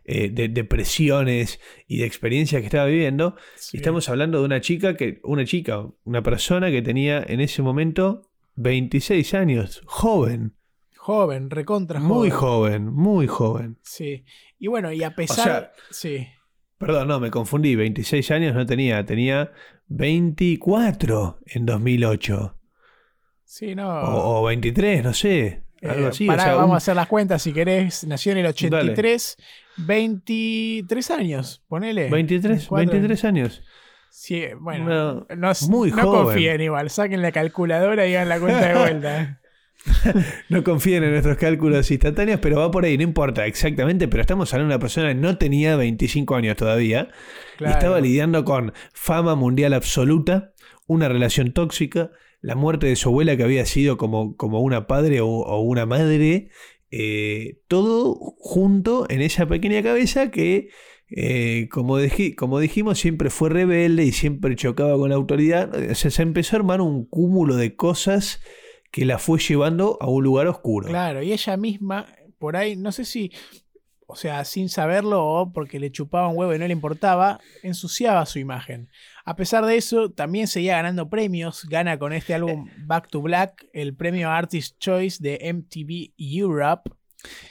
eh, de depresiones y de experiencias que estaba viviendo. Estamos hablando de una chica que, una chica, una persona que tenía en ese momento 26 años, joven, joven, recontra muy joven. joven, muy joven. Sí. Y bueno, y a pesar. sea, sí. Perdón, no, me confundí, 26 años no tenía, tenía 24 en 2008. Sí, no. O, o 23, no sé, algo Eh, así. o pará, sea, vamos un- a hacer las cuentas si querés. Nació en el 83, 23 años, ponele. 23, Cuatro. 23 años. Sí, bueno, No, no, muy no joven. confíen igual, saquen la calculadora y hagan la cuenta de vuelta. No confíen en nuestros cálculos instantáneos, pero va por ahí, no importa exactamente, pero estamos hablando de una persona que no tenía 25 años todavía y estaba lidiando con fama mundial absoluta, una relación tóxica, la muerte de su abuela que había sido como, como una padre o, o una madre, eh, todo junto en esa pequeña cabeza que, eh, como, dij- como dijimos, siempre fue rebelde y siempre chocaba con la autoridad. O sea, se empezó a armar un cúmulo de cosas que la fue llevando a un lugar oscuro. Claro, y ella misma, por ahí, no sé si, o sea, sin saberlo o porque le chupaba un huevo y no le importaba, ensuciaba su imagen. A pesar de eso, también seguía ganando premios. Gana con este álbum Back to Black el premio Artist Choice de MTV Europe.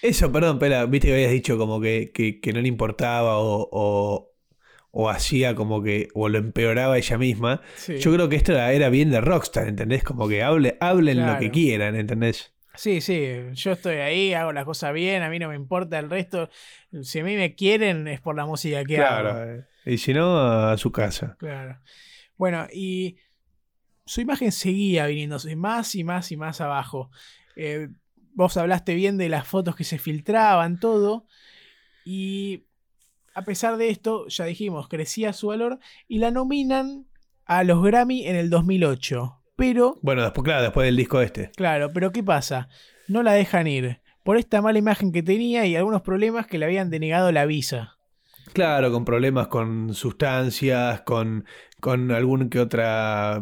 Eso, perdón, Pela, viste que habías dicho como que, que- que no le importaba o, o- o hacía como que, o lo empeoraba ella misma. Sí. Yo creo que esto era, era bien de Rockstar, ¿entendés? Como que hable, hablen lo Claro. que quieran, ¿entendés? Sí, sí, yo estoy ahí, hago las cosas bien, a mí no me importa el resto. Si a mí me quieren es por la música que hago. Claro. Y si no, a su casa. Claro. Bueno, y su imagen seguía viniéndose más y más y más abajo. Eh, vos hablaste bien de las fotos que se filtraban, todo. Y a pesar de esto, ya dijimos, crecía su valor y la nominan a los Grammy en el 2008. Pero Bueno, después, claro, después del disco este. Claro, pero ¿qué pasa? No la dejan ir. Por esta mala imagen que tenía y algunos problemas que le habían denegado la visa. Claro, con problemas con sustancias, con, con algún que otro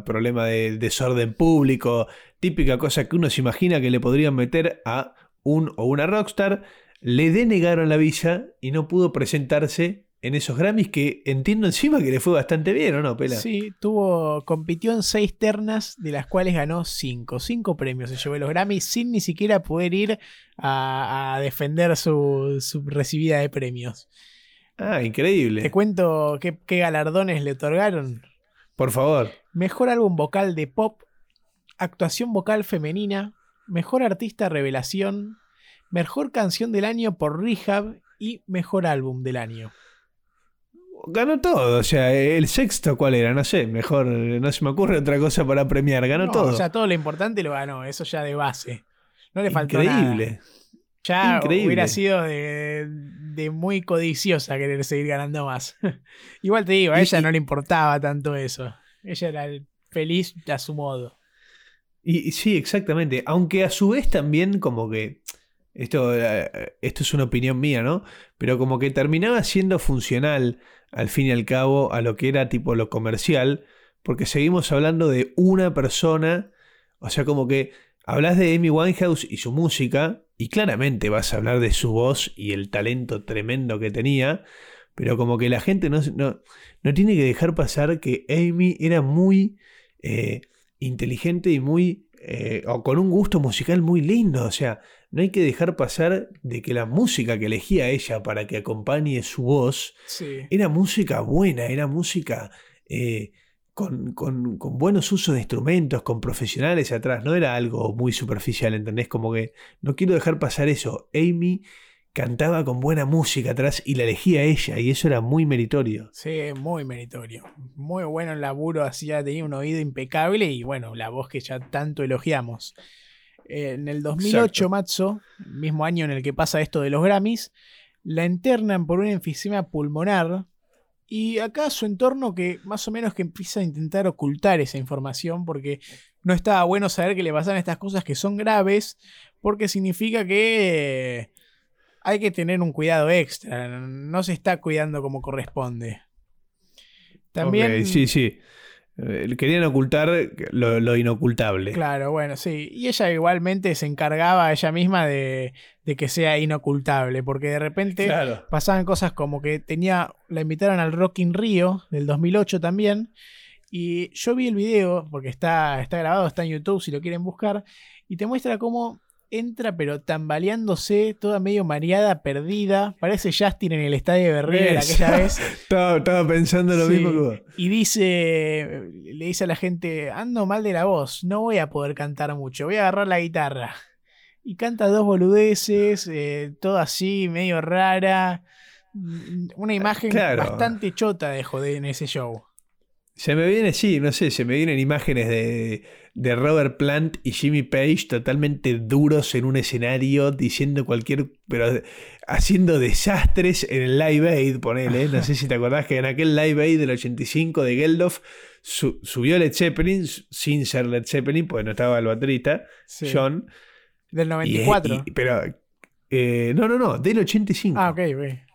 problema de desorden público, típica cosa que uno se imagina que le podrían meter a un o una rockstar, le denegaron la visa y no pudo presentarse en esos Grammys que entiendo encima que le fue bastante bien, ¿o no, Pela? Sí, tuvo, compitió en seis ternas, de las cuales ganó cinco. Cinco premios se llevó los Grammy sin ni siquiera poder ir a, a defender su, su recibida de premios. Ah, Te increíble. cuento qué, qué galardones le otorgaron. Por favor. Mejor álbum vocal de pop, actuación vocal femenina, mejor artista revelación, mejor canción del año por Rehab y mejor álbum del año. Ganó todo, o sea, el sexto, ¿cuál era? No sé, mejor, no se me ocurre otra cosa para premiar, ganó No, todo. O sea, todo lo importante lo ganó, eso ya de base. No le faltó Increíble. nada. Ya Increíble. hubiera sido de, de muy codiciosa querer seguir ganando más. Igual te digo, a ella y- no le importaba tanto eso. Ella era el- feliz a su modo. Y, y sí, exactamente. Aunque a su vez también como que... Esto, eh, esto es una opinión mía, ¿no? Pero como que terminaba siendo funcional al fin y al cabo a lo que era tipo lo comercial, porque seguimos hablando de una persona, o sea, como que hablas de Amy Winehouse y su música, y claramente vas a hablar de su voz y el talento tremendo que tenía, pero como que la gente no, no, no tiene que dejar pasar que Amy era muy eh, inteligente y muy... eh, o con un gusto musical muy lindo, o sea, no hay que dejar pasar de que la música que elegía ella para que acompañe su voz Sí. era música buena, era música eh, con, con- con buenos usos de instrumentos, con profesionales atrás, no era algo muy superficial, ¿entendés? Como que no quiero dejar pasar eso. Amy cantaba con buena música atrás y la elegía ella y eso era muy meritorio. Sí, muy meritorio. Muy bueno el laburo, hacía, tenía un oído impecable y bueno, la voz que ya tanto elogiamos. En el 2008, Exacto. Matzo, mismo año en el que pasa esto de los Grammys, la internan por un enfisema pulmonar y acá su entorno que más o menos que empieza a intentar ocultar esa información porque no estaba bueno saber que le pasan estas cosas que son graves porque significa que eh, hay que tener un cuidado extra, no se está cuidando como corresponde. También, sí, sí. Eh, Querían ocultar lo, lo inocultable. claro, bueno, sí. Y ella igualmente se encargaba ella misma de, de que sea inocultable, porque de repente Claro. pasaban cosas como que tenía, la invitaron al Rock in Rio del 2008 también, y yo vi el video, porque está, está grabado, está en YouTube si lo quieren buscar, y te muestra cómo entra pero tambaleándose, toda medio mareada, perdida, parece Justin en el estadio de ¿Ves? aquella vez. Estaba, estaba pensando lo Sí, mismo que vos. Y dice, le dice a la gente, ando mal de la voz, no voy a poder cantar mucho, voy a agarrar la guitarra. Y canta dos boludeces, eh, todo así, medio rara. Mm, Una imagen Claro. bastante chota dejó de en ese show. Se me viene, sí, no sé, se me vienen imágenes de, de Robert Plant y Jimmy Page totalmente duros en un escenario, diciendo cualquier. pero haciendo desastres en el Live Aid, ponele. No sé si te acordás que en aquel Live Aid del 85 de Geldof su- subió Led Zeppelin, sin ser Led Zeppelin, porque no estaba el baterista, Sí. John. Del y- 94. y- pero. eh, no, no, no, del 85. ah, ok, ok.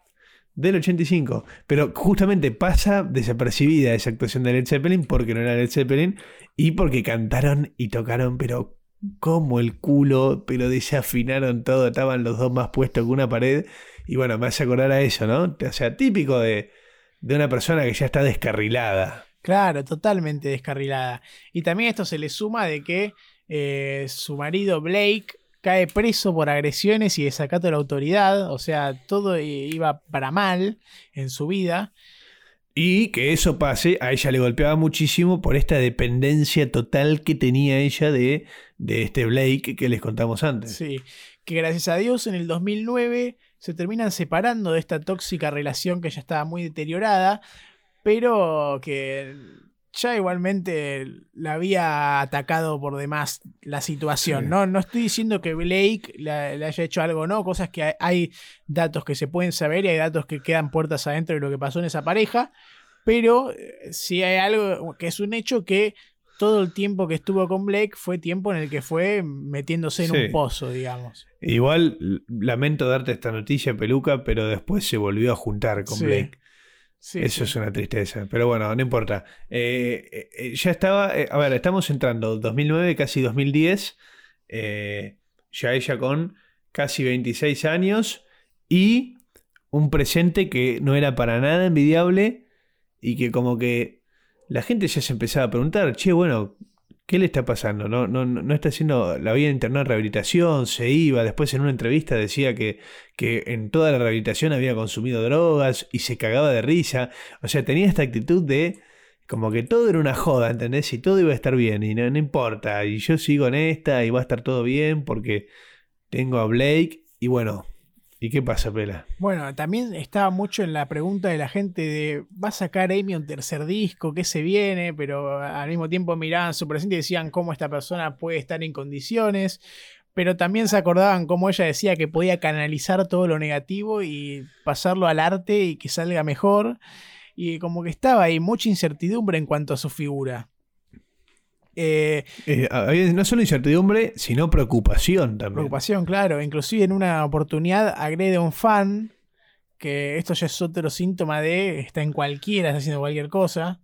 Del 85. Pero justamente pasa desapercibida esa actuación de Led Zeppelin porque no era Led Zeppelin y porque cantaron y tocaron, pero como el culo, pero desafinaron todo, estaban los dos más puestos que una pared. Y bueno, me hace acordar a eso, ¿no? O sea, típico de, de una persona que ya está descarrilada. Claro, totalmente descarrilada. Y también esto se le suma de que eh, su marido Blake cae preso por agresiones y desacato de la autoridad, o sea, todo iba para mal en su vida. Y que eso pase, a ella le golpeaba muchísimo por esta dependencia total que tenía ella de, de este Blake que les contamos antes. Sí, que gracias a Dios en el 2009 se terminan separando de esta tóxica relación que ya estaba muy deteriorada, pero que ya igualmente la había atacado por demás la situación. ¿no? no estoy diciendo que Blake le, haya hecho algo, no, cosas que hay, hay, datos que se pueden saber y hay datos que quedan puertas adentro de lo que pasó en esa pareja, pero eh, sí hay algo que es un hecho que todo el tiempo que estuvo con Blake fue tiempo en el que fue metiéndose en un pozo, digamos. Igual lamento darte esta noticia, Peluca, pero después se volvió a juntar con Blake. Eso es una tristeza. Pero bueno, no importa. Eh, eh, eh, ya estaba. a ver, estamos entrando 2009, casi 2010. ya ella con casi 26 años. Y un presente que no era para nada envidiable. Y que como que la gente ya se empezaba a preguntar, che, bueno, ¿qué le está pasando? No, no, no está haciendo, la había internado en rehabilitación, se iba, después en una entrevista decía que, que en toda la rehabilitación había consumido drogas y se cagaba de risa. O sea, tenía esta actitud de como que todo era una joda, ¿entendés? Y todo iba a estar bien y no, no importa. Y yo sigo en esta y va a estar todo bien porque tengo a Blake y bueno, ¿Y qué pasa, Pela? Bueno, también estaba mucho en la pregunta de la gente de, ¿va a sacar Amy un tercer disco? ¿Qué se viene? Pero al mismo tiempo miraban su presente y decían cómo esta persona puede estar en condiciones. Pero también se acordaban cómo ella decía que podía canalizar todo lo negativo y pasarlo al arte y que salga mejor. Y como que estaba ahí mucha incertidumbre en cuanto a su figura. Eh, eh, no solo incertidumbre, sino preocupación también. Preocupación, claro. Inclusive en una oportunidad agrede a un fan, que esto ya es otro síntoma de está en cualquiera, está haciendo cualquier cosa.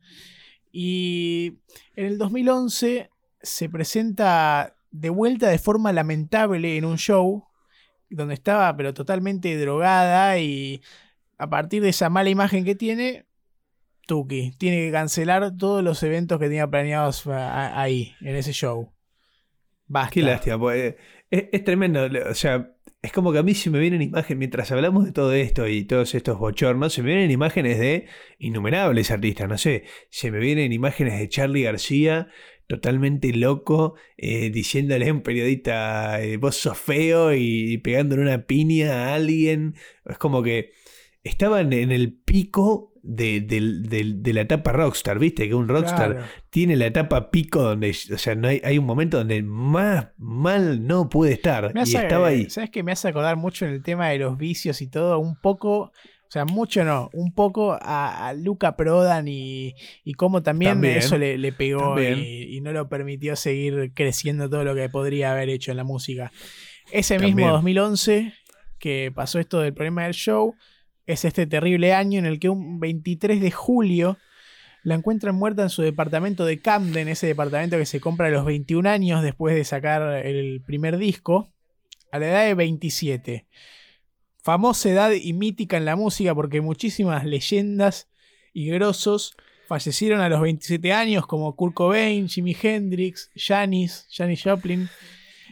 Y en el 2011 se presenta de vuelta de forma lamentable en un show donde estaba pero totalmente drogada y a partir de esa mala imagen que tiene Tuki. Tiene que cancelar todos los eventos que tenía planeados ahí, en ese show. Basta. Qué lástima, pues, es, es, tremendo. O sea, es como que a mí se me vienen imágenes, mientras hablamos de todo esto y todos estos bochornos, se me vienen imágenes de innumerables artistas. No sé, se me vienen imágenes de Charlie García totalmente loco, eh, diciéndole a un periodista, eh, vos sos feo y pegándole una piña a alguien. Es como que estaban en el pico de, la etapa rockstar, ¿viste? Que un rockstar tiene la etapa pico donde, o sea, no hay, hay un momento donde más mal no puede estar. y estaba ahí. ¿Sabes que me hace acordar mucho en el tema de los vicios y todo? Un poco, o sea, mucho no, un poco a, Luca Prodan y, y cómo también, eso le, pegó y, y, no lo permitió seguir creciendo todo lo que podría haber hecho en la música. Ese mismo 2011 que pasó esto del problema del show es este terrible año en el que un 23 de julio la encuentran muerta en su departamento de Camden, ese departamento que se compra a los 21 años después de sacar el primer disco, a la edad de 27. Famosa edad y mítica en la música porque muchísimas leyendas y grosos fallecieron a los 27 años como Kurt Cobain, Jimi Hendrix, Janis, Janis Joplin.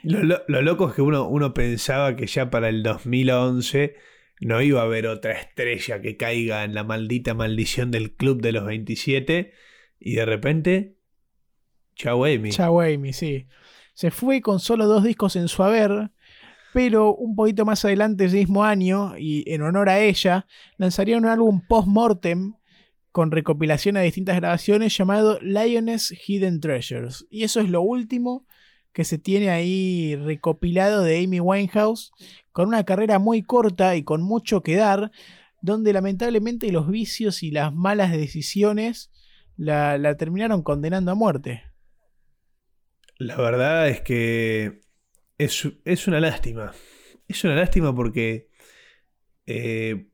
Lo, lo, loco es que uno, uno pensaba que ya para el 2011 no iba a haber otra estrella que caiga en la maldita maldición del club de los 27 y de repente, chau Amy. Chau Amy, sí. Se fue con solo dos discos en su haber, pero un poquito más adelante ese mismo año, y en honor a ella, lanzaría un álbum post-mortem con recopilación de distintas grabaciones llamado Lioness Hidden Treasures. Y eso es lo último que se tiene ahí recopilado de Amy Winehouse, con una carrera muy corta y con mucho que dar, donde lamentablemente los vicios y las malas decisiones la, terminaron condenando a muerte. La verdad es que es, es una lástima. Es una lástima porque eh,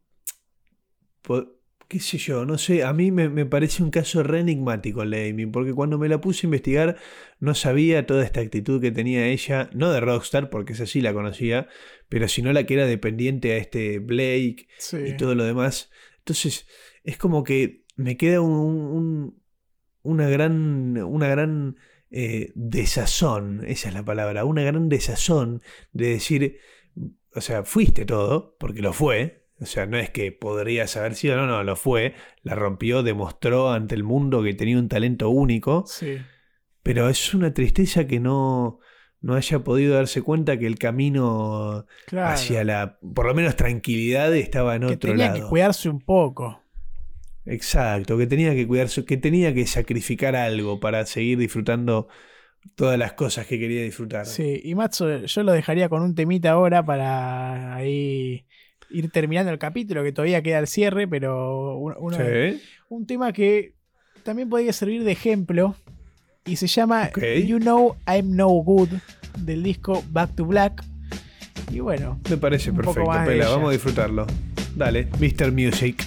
qué sé yo, no sé, a mí me, parece un caso re enigmático el de Amy, porque cuando me la puse a investigar no sabía toda esta actitud que tenía ella, no de Rockstar, porque esa sí la conocía, pero sino la que era dependiente a este Blake y todo lo demás. Entonces, es como que me queda un, una gran, una gran eh, desazón, esa es la palabra, una gran desazón de decir, o sea, fuiste todo, porque lo fue, o sea, no es que podría haber sido, no, no, lo fue. La rompió, demostró ante el mundo que tenía un talento único. Sí. Pero es una tristeza que no, no haya podido darse cuenta que el camino hacia la, por lo menos, tranquilidad estaba en otro tenía lado. Tenía que cuidarse un poco. Exacto, que tenía que cuidarse, que tenía que sacrificar algo para seguir disfrutando todas las cosas que quería disfrutar. Sí, y Matzo, yo lo dejaría con un temita ahora para ahí ir terminando el capítulo, que todavía queda el cierre, pero uno, sí. un tema que también podría servir de ejemplo y se llama okay. You Know I'm No Good del disco Back to Black. Y bueno, me parece perfecto, Pela, vamos a disfrutarlo. Dale, Mr. Music.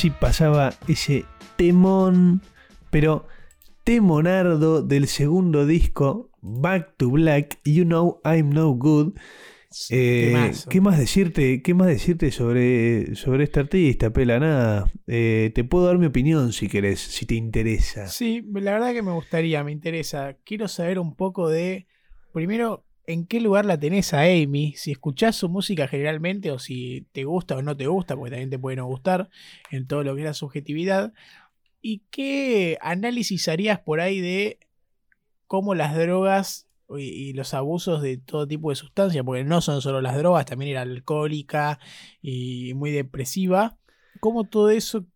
Así pasaba ese temón, pero temonardo del segundo disco, Back to Black, You Know I'm No Good. Eh, ¿Qué más decirte? ¿Qué más decirte sobre, sobre este artista, Pela? Nada. Eh, te puedo dar mi opinión si querés, si te interesa. Sí, la verdad que me gustaría, me interesa. Quiero saber un poco de. Primero, en qué lugar la tenés a Amy, si escuchás su música generalmente o si te gusta o no te gusta, porque también te puede no gustar en todo lo que es la subjetividad. ¿Y qué análisis harías por ahí de cómo las drogas y, los abusos de todo tipo de sustancias, porque no son solo las drogas, también era alcohólica y muy depresiva, cómo todo eso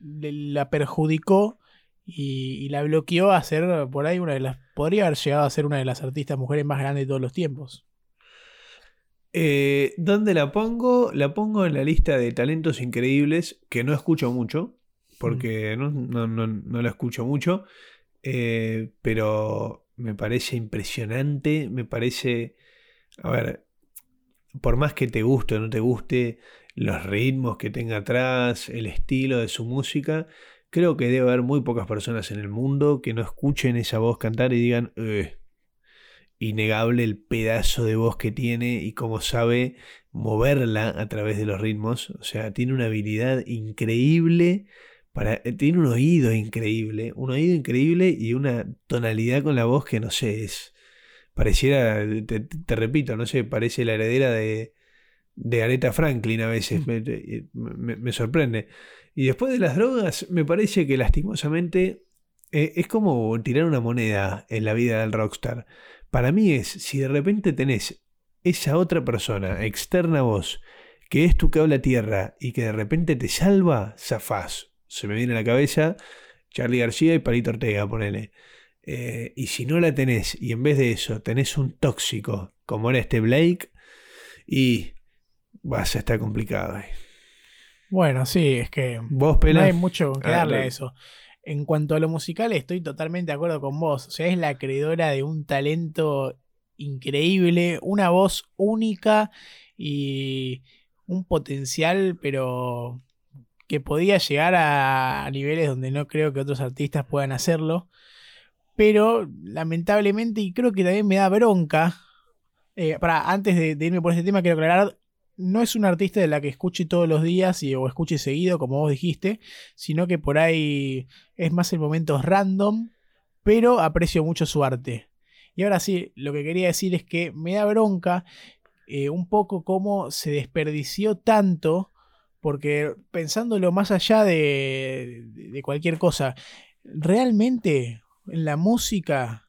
la perjudicó y, y la bloqueó a ser por ahí una de las. Podría haber llegado a ser una de las artistas mujeres más grandes de todos los tiempos. Eh, ¿Dónde la pongo? La pongo en la lista de talentos increíbles que no escucho mucho, porque no, no, no, no la escucho mucho, eh, pero me parece impresionante, me parece, a ver, por más que te guste o no te guste, los ritmos que tenga atrás, el estilo de su música, creo que debe haber muy pocas personas en el mundo que no escuchen esa voz cantar y digan, "Eh, innegable el pedazo de voz que tiene y cómo sabe moverla a través de los ritmos. O sea, tiene una habilidad increíble. Para, eh, tiene un oído increíble, un oído increíble y una tonalidad con la voz que no sé, es. Pareciera, te, te repito, no sé, parece la heredera de, de Aretha Franklin a veces, me, me- me sorprende. Y después de las drogas, me parece que lastimosamente eh, es como tirar una moneda en la vida del rockstar. Para mí es, si de repente tenés esa otra persona externa a vos, que es tu cable a tierra y que de repente te salva, zafás. Se me viene a la cabeza Charlie García y Palito Ortega, ponele. Eh, y si no la tenés, y en vez de eso tenés un tóxico, como era este Blake, y vas a estar complicado. Bueno, sí, es que Vos, no hay mucho que Ah, darle a eso. En cuanto a lo musical, estoy totalmente de acuerdo con vos. O sea, es la acreedora de un talento increíble, una voz única y un potencial, pero que podía llegar a, niveles donde no creo que otros artistas puedan hacerlo. Pero lamentablemente, y creo que también me da bronca. eh, para, antes de, de irme por este tema, quiero aclarar. No es una artista de la que escuche todos los días y, o escuche seguido, como vos dijiste, sino que por ahí es más en momentos random, pero aprecio mucho su arte. Y ahora sí, lo que quería decir es que me da bronca eh, un poco cómo se desperdició tanto, porque pensándolo más allá de, de cualquier cosa, realmente en la música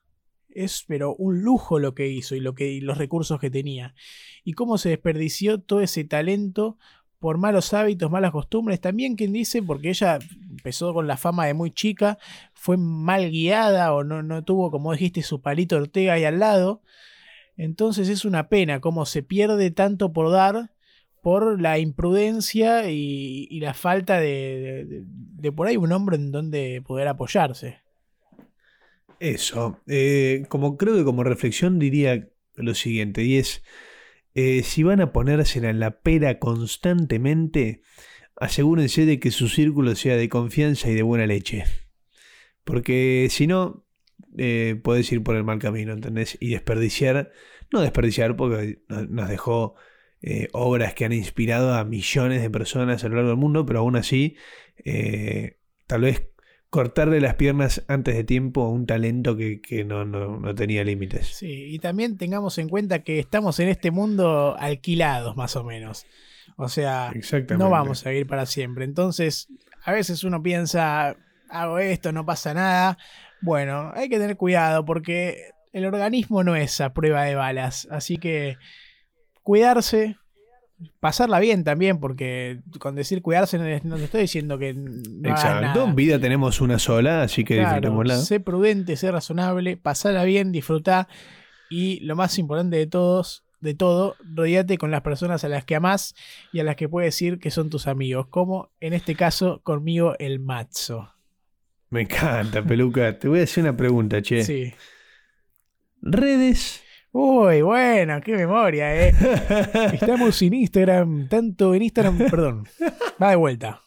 es pero un lujo lo que hizo y, lo que, y los recursos que tenía. Y cómo se desperdició todo ese talento por malos hábitos, malas costumbres. También quien dice, porque ella empezó con la fama de muy chica, fue mal guiada o no, no tuvo, como dijiste, su palito Ortega ahí al lado. Entonces es una pena cómo se pierde tanto por dar por la imprudencia y, la falta de- de por ahí un hombre en donde poder apoyarse. Eso. eh, como creo que como reflexión diría lo siguiente, y es, eh, si van a ponérsela en la pera constantemente, asegúrense de que su círculo sea de confianza y de buena leche. Porque si no, eh, ir por el mal camino, ¿entendés? Y desperdiciar, no desperdiciar porque no- nos dejó eh, obras que han inspirado a millones de personas a lo largo del mundo, pero aún así, tal vez cortarle las piernas antes de tiempo a un talento que, que no, no- no tenía límites. Sí, y también tengamos en cuenta que estamos en este mundo alquilados, más o menos. O sea, no vamos a vivir para siempre. Entonces, a veces uno piensa, hago esto, no pasa nada. Bueno, hay que tener cuidado porque el organismo no es a prueba de balas. Así que cuidarse, pasarla bien también, porque con decir cuidarse no, te estoy diciendo que no Exacto. nada. Vida tenemos una sola, así que Claro, disfrutémosla. sé prudente, sé razonable, pasala bien, disfrutá y lo más importante de todos, de todo, rodeate con las personas a las que amás y a las que puedes decir que son tus amigos, como en este caso conmigo el Matzo. Me encanta, peluca. Te voy a hacer una pregunta, che. Sí. Redes. Uy, bueno, qué memoria, eh. Estamos en Instagram, tanto en Instagram, perdón. Va de vuelta.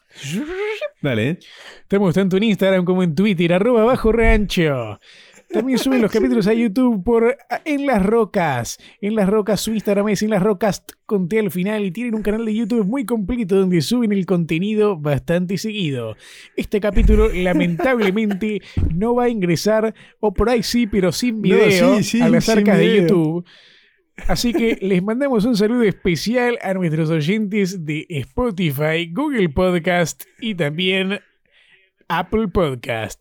Dale. Estamos tanto en Instagram como en Twitter, arroba bajo rancho. También suben los capítulos a YouTube por En las Rocas. En las Rocas, su Instagram es En las Rocas con T al final y tienen un canal de YouTube muy completo donde suben el contenido bastante seguido. Este capítulo lamentablemente no va a ingresar, o por ahí sí, pero sin video, sí, sí, a las arcas de. YouTube. Así que les mandamos un saludo especial a nuestros oyentes de Spotify, Google Podcast y también Apple Podcast.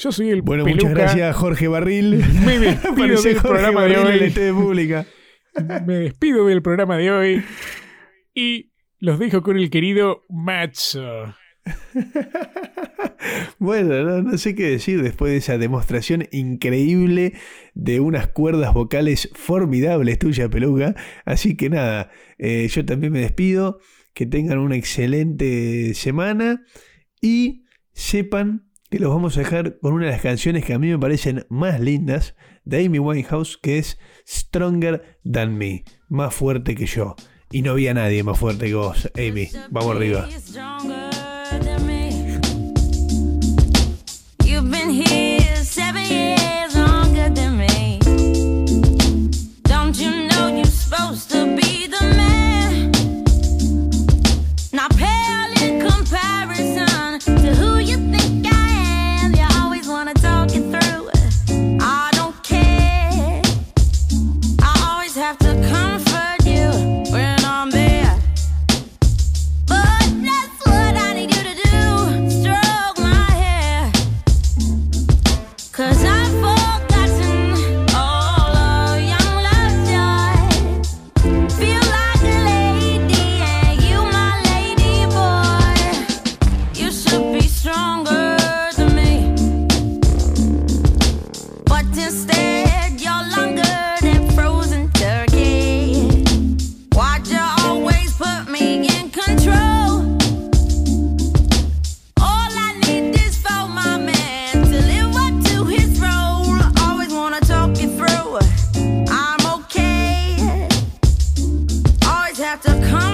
Yo soy el Bueno, Peluca. muchas gracias, Jorge Barril. Me despido del Jorge programa de Barril en la hoy. TV pública. Me despido del programa de hoy y los dejo con el querido Macho. Bueno, no, no sé qué decir después de esa demostración increíble de unas cuerdas vocales formidables tuya, peluca. Así que nada, eh, yo también me despido. Que tengan una excelente semana y sepan que los vamos a dejar con una de las canciones que a mí me parecen más lindas de Amy Winehouse, que es Stronger Than Me, más fuerte que yo. Y no había nadie más fuerte que vos, Amy. Vamos arriba. Supposed to have to comfort